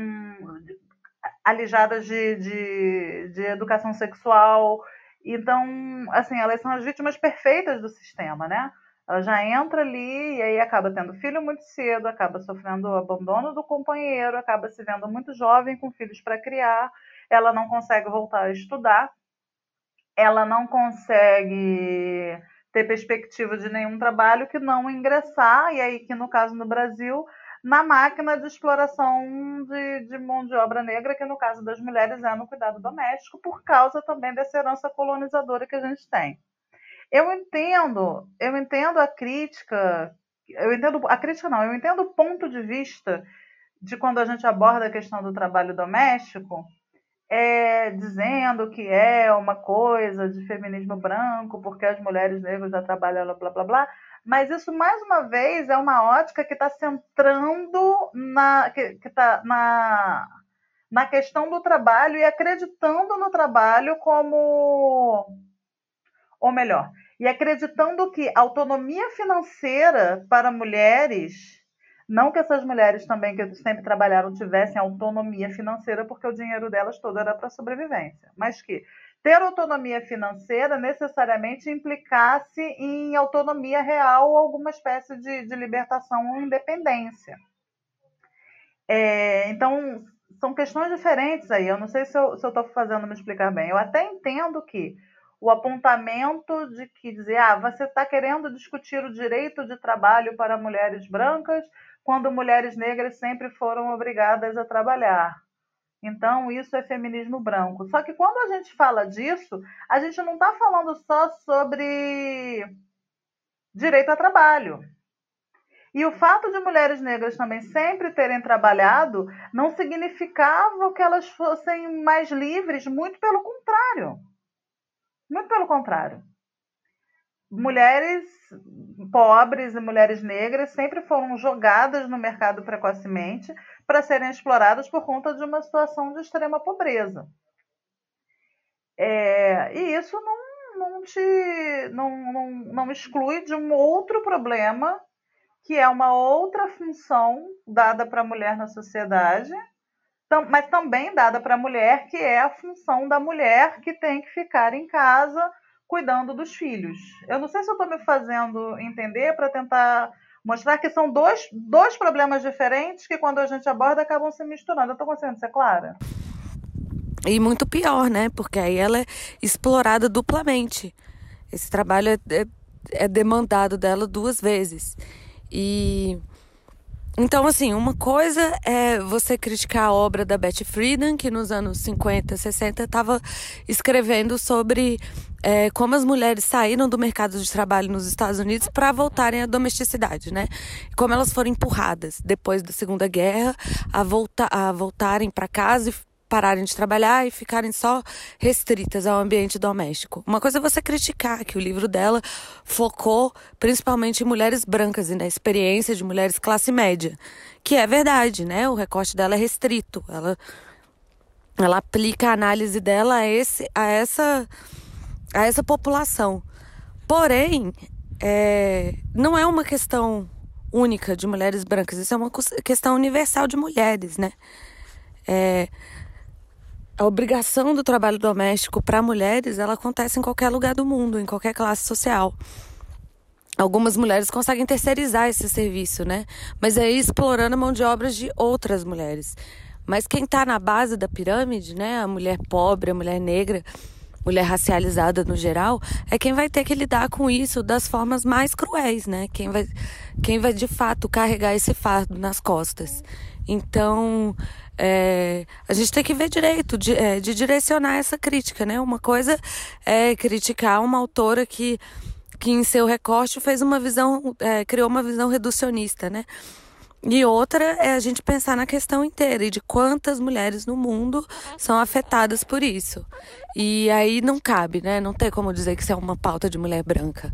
alijadas de, de, de educação sexual. Então, assim, elas são as vítimas perfeitas do sistema, né? Ela já entra ali e aí acaba tendo filho muito cedo, acaba sofrendo o abandono do companheiro, acaba se vendo muito jovem com filhos para criar, ela não consegue voltar a estudar, ela não consegue ter perspectiva de nenhum trabalho que não ingressar, e aí que no caso no Brasil na máquina de exploração de, de mão de obra negra, que no caso das mulheres é no cuidado doméstico, por causa também dessa herança colonizadora que a gente tem. Eu entendo, eu entendo a crítica, eu entendo a crítica não, eu entendo o ponto de vista de quando a gente aborda a questão do trabalho doméstico, é, dizendo que é uma coisa de feminismo branco, porque as mulheres negras já trabalham, blá blá blá, mas isso, mais uma vez, é uma ótica que está centrando na, que, que tá na, na questão do trabalho e acreditando no trabalho como. Ou melhor, e acreditando que autonomia financeira para mulheres. Não que essas mulheres também que sempre trabalharam tivessem autonomia financeira, porque o dinheiro delas todo era para sobrevivência, mas que ter autonomia financeira necessariamente implicasse em autonomia real ou alguma espécie de, de libertação ou independência. É, então, são questões diferentes aí. Eu não sei se eu estou fazendo me explicar bem. Eu até entendo que o apontamento de que dizer, ah, você está querendo discutir o direito de trabalho para mulheres brancas quando mulheres negras sempre foram obrigadas a trabalhar. Então, isso é feminismo branco. Só que quando a gente fala disso, a gente não está falando só sobre direito a trabalho. E o fato de mulheres negras também sempre terem trabalhado não significava que elas fossem mais livres, muito pelo contrário. Muito pelo contrário. Mulheres pobres e mulheres negras sempre foram jogadas no mercado precocemente para serem exploradas por conta de uma situação de extrema pobreza. É, e isso não, não, te, não, não, não exclui de um outro problema, que é uma outra função dada para a mulher na sociedade, mas também dada para a mulher, que é a função da mulher que tem que ficar em casa cuidando dos filhos. Eu não sei se eu estou me fazendo entender para tentar mostrar que são dois, dois problemas diferentes que quando a gente aborda acabam se misturando. Eu estou conseguindo ser clara? E muito pior, né? Porque aí ela é explorada duplamente. Esse trabalho é, é, é demandado dela duas vezes. E então, assim, uma coisa é você criticar a obra da Betty Friedan, que nos anos 50, 60 estava escrevendo sobre é, como as mulheres saíram do mercado de trabalho nos Estados Unidos para voltarem à domesticidade, né? Como elas foram empurradas depois da Segunda Guerra a, volta, a voltarem para casa e pararem de trabalhar e ficarem só restritas ao ambiente doméstico. Uma coisa é você criticar que o livro dela focou principalmente em mulheres brancas e na experiência de mulheres classe média, que é verdade, né? O recorte dela é restrito. Ela ela aplica a análise dela a esse a essa a essa população. Porém, é, não é uma questão única de mulheres brancas, isso é uma questão universal de mulheres, né? É, a obrigação do trabalho doméstico para mulheres, ela acontece em qualquer lugar do mundo, em qualquer classe social. Algumas mulheres conseguem terceirizar esse serviço, né? Mas aí explorando a mão de obra de outras mulheres. Mas quem está na base da pirâmide, né? A mulher pobre, a mulher negra, mulher racializada no geral, é quem vai ter que lidar com isso das formas mais cruéis, né? Quem vai, quem vai de fato carregar esse fardo nas costas. Então, é, a gente tem que ver direito de, é, de direcionar essa crítica, né? Uma coisa é criticar uma autora que, que em seu recorte fez uma visão, é, criou uma visão reducionista, né? E outra é a gente pensar na questão inteira e de quantas mulheres no mundo são afetadas por isso. E aí não cabe, né? Não tem como dizer que isso é uma pauta de mulher branca.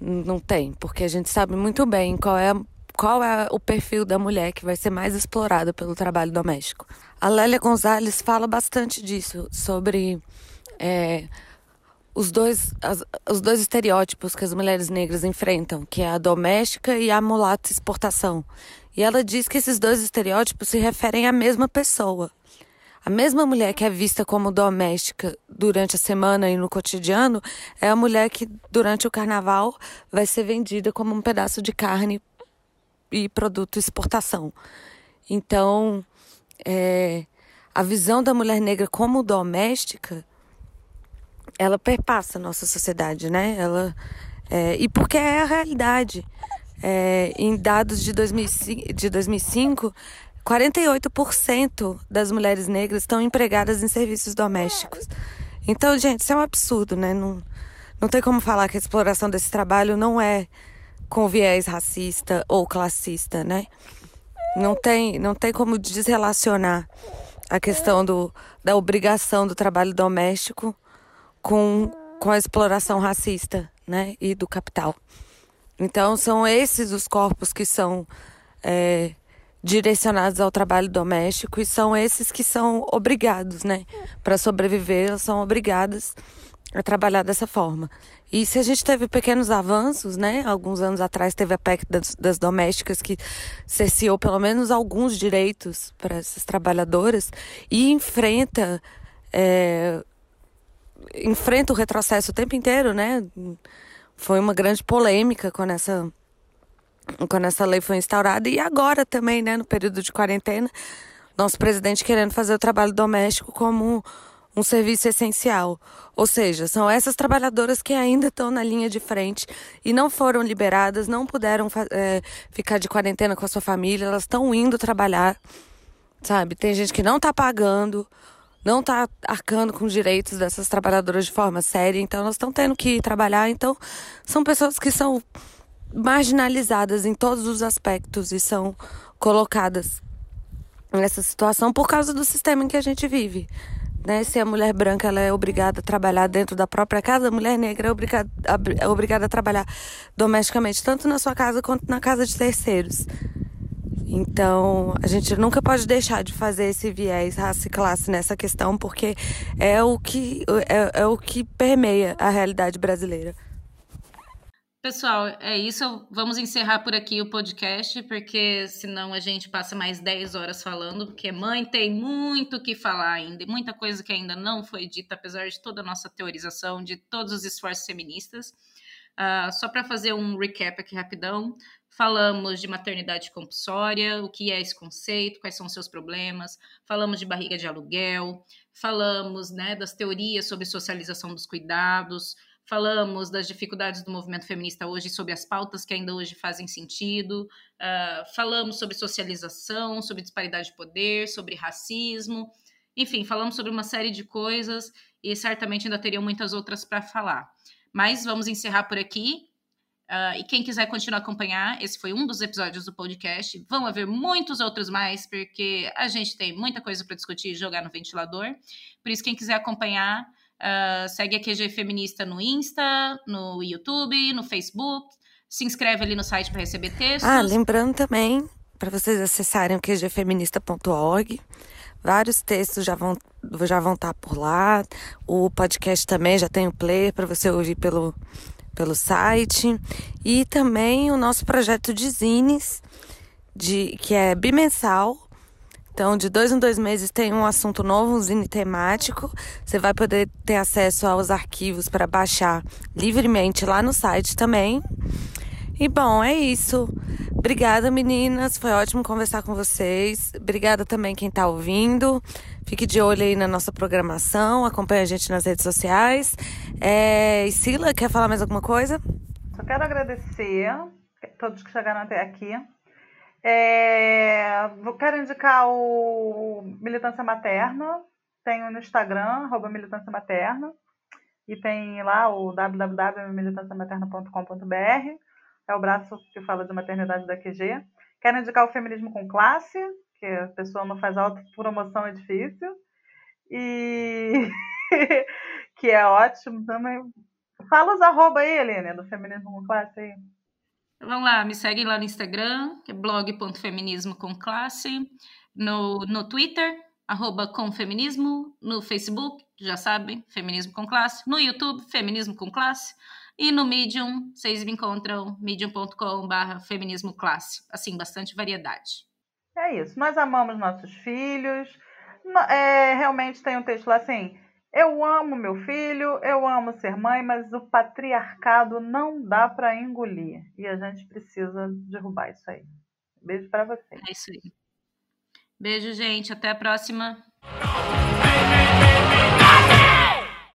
Não tem, porque a gente sabe muito bem qual é qual é o perfil da mulher que vai ser mais explorada pelo trabalho doméstico. A Lélia Gonzalez fala bastante disso, sobre é, os, dois, as, os dois estereótipos que as mulheres negras enfrentam, que é a doméstica e a mulata exportação. E ela diz que esses dois estereótipos se referem à mesma pessoa. A mesma mulher que é vista como doméstica durante a semana e no cotidiano é a mulher que, durante o carnaval, vai ser vendida como um pedaço de carne e produto exportação. Então, é, a visão da mulher negra como doméstica, ela perpassa a nossa sociedade, né? Ela, é, e porque é a realidade. é, em dados de 2005, de 2005 48% das mulheres negras estão empregadas em serviços domésticos. Então, gente, isso é um absurdo, né? Não, não tem como falar que a exploração desse trabalho não é com viés racista ou classista, né? Não tem, não tem como desrelacionar a questão do, da obrigação do trabalho doméstico com, com a exploração racista, né? E do capital. Então, são esses os corpos que são é, direcionados ao trabalho doméstico e são esses que são obrigados, né? Para sobreviver, elas são obrigadas a trabalhar dessa forma. E se a gente teve pequenos avanços, né? Alguns anos atrás teve a PEC das, das domésticas que cerceou pelo menos alguns direitos para essas trabalhadoras e enfrenta é, enfrenta o retrocesso o tempo inteiro, né? Foi uma grande polêmica quando essa, quando essa lei foi instaurada. E agora também, né, no período de quarentena, nosso presidente querendo fazer o trabalho doméstico como um serviço essencial. Ou seja, são essas trabalhadoras que ainda estão na linha de frente e não foram liberadas, não puderam é, ficar de quarentena com a sua família, elas estão indo trabalhar, sabe? Tem gente que não está pagando não está arcando com os direitos dessas trabalhadoras de forma séria, então elas estão tendo que trabalhar. Então, são pessoas que são marginalizadas em todos os aspectos e são colocadas nessa situação por causa do sistema em que a gente vive. Né? Se a mulher branca ela é obrigada a trabalhar dentro da própria casa, a mulher negra é obrigada, é obrigada a trabalhar domesticamente, tanto na sua casa quanto na casa de terceiros. Então, a gente nunca pode deixar de fazer esse viés raça e classe nessa questão, porque é o que, é, é o que permeia a realidade brasileira. Pessoal, é isso. Vamos encerrar por aqui o podcast, porque senão a gente passa mais 10 horas falando, porque mãe tem muito o que falar ainda, muita coisa que ainda não foi dita, apesar de toda a nossa teorização, de todos os esforços feministas. Uh, só para fazer um recap aqui rapidão, Falamos de maternidade compulsória, o que é esse conceito, quais são os seus problemas. Falamos de barriga de aluguel, falamos né, das teorias sobre socialização dos cuidados, falamos das dificuldades do movimento feminista hoje, sobre as pautas que ainda hoje fazem sentido, uh, falamos sobre socialização, sobre disparidade de poder, sobre racismo, enfim, falamos sobre uma série de coisas e certamente ainda teriam muitas outras para falar. Mas vamos encerrar por aqui. Uh, e quem quiser continuar a acompanhar, esse foi um dos episódios do podcast. Vão haver muitos outros mais, porque a gente tem muita coisa para discutir e jogar no ventilador. Por isso, quem quiser acompanhar, uh, segue a QG Feminista no Insta, no YouTube, no Facebook. Se inscreve ali no site para receber textos. Ah, lembrando também, para vocês acessarem o qgfeminista.org. Vários textos já vão, já vão estar tá por lá. O podcast também já tem o player para você ouvir pelo pelo site e também o nosso projeto de zines, de, que é bimensal. Então, de dois em dois meses tem um assunto novo, um zine temático. Você vai poder ter acesso aos arquivos para baixar livremente lá no site também. E bom, é isso. Obrigada, meninas. Foi ótimo conversar com vocês. Obrigada também quem está ouvindo. Fique de olho aí na nossa programação. Acompanhe a gente nas redes sociais. É... E Sila, quer falar mais alguma coisa? Só quero agradecer a todos que chegaram até aqui. É... Quero indicar o Militância Materna. Tenho no Instagram, arroba Militância Materna. E tem lá o www.militanciamaterna.com.br é o braço que fala de maternidade da QG. Quero indicar o feminismo com classe, que a pessoa não faz autopromoção, é difícil. E <laughs> que é ótimo também. Fala os arroba aí, Helena, do feminismo com classe aí. Vamos lá, me seguem lá no Instagram, que é blog.feminismo com classe, no, no Twitter, arroba com feminismo, no Facebook, já sabem, feminismo com classe, no YouTube, feminismo com classe, e no Medium, vocês me encontram medium.com.br feminismo classe. Assim, bastante variedade. É isso. Nós amamos nossos filhos. É, realmente tem um texto lá assim. Eu amo meu filho, eu amo ser mãe, mas o patriarcado não dá para engolir. E a gente precisa derrubar isso aí. Beijo para vocês. É isso aí. Beijo, gente. Até a próxima.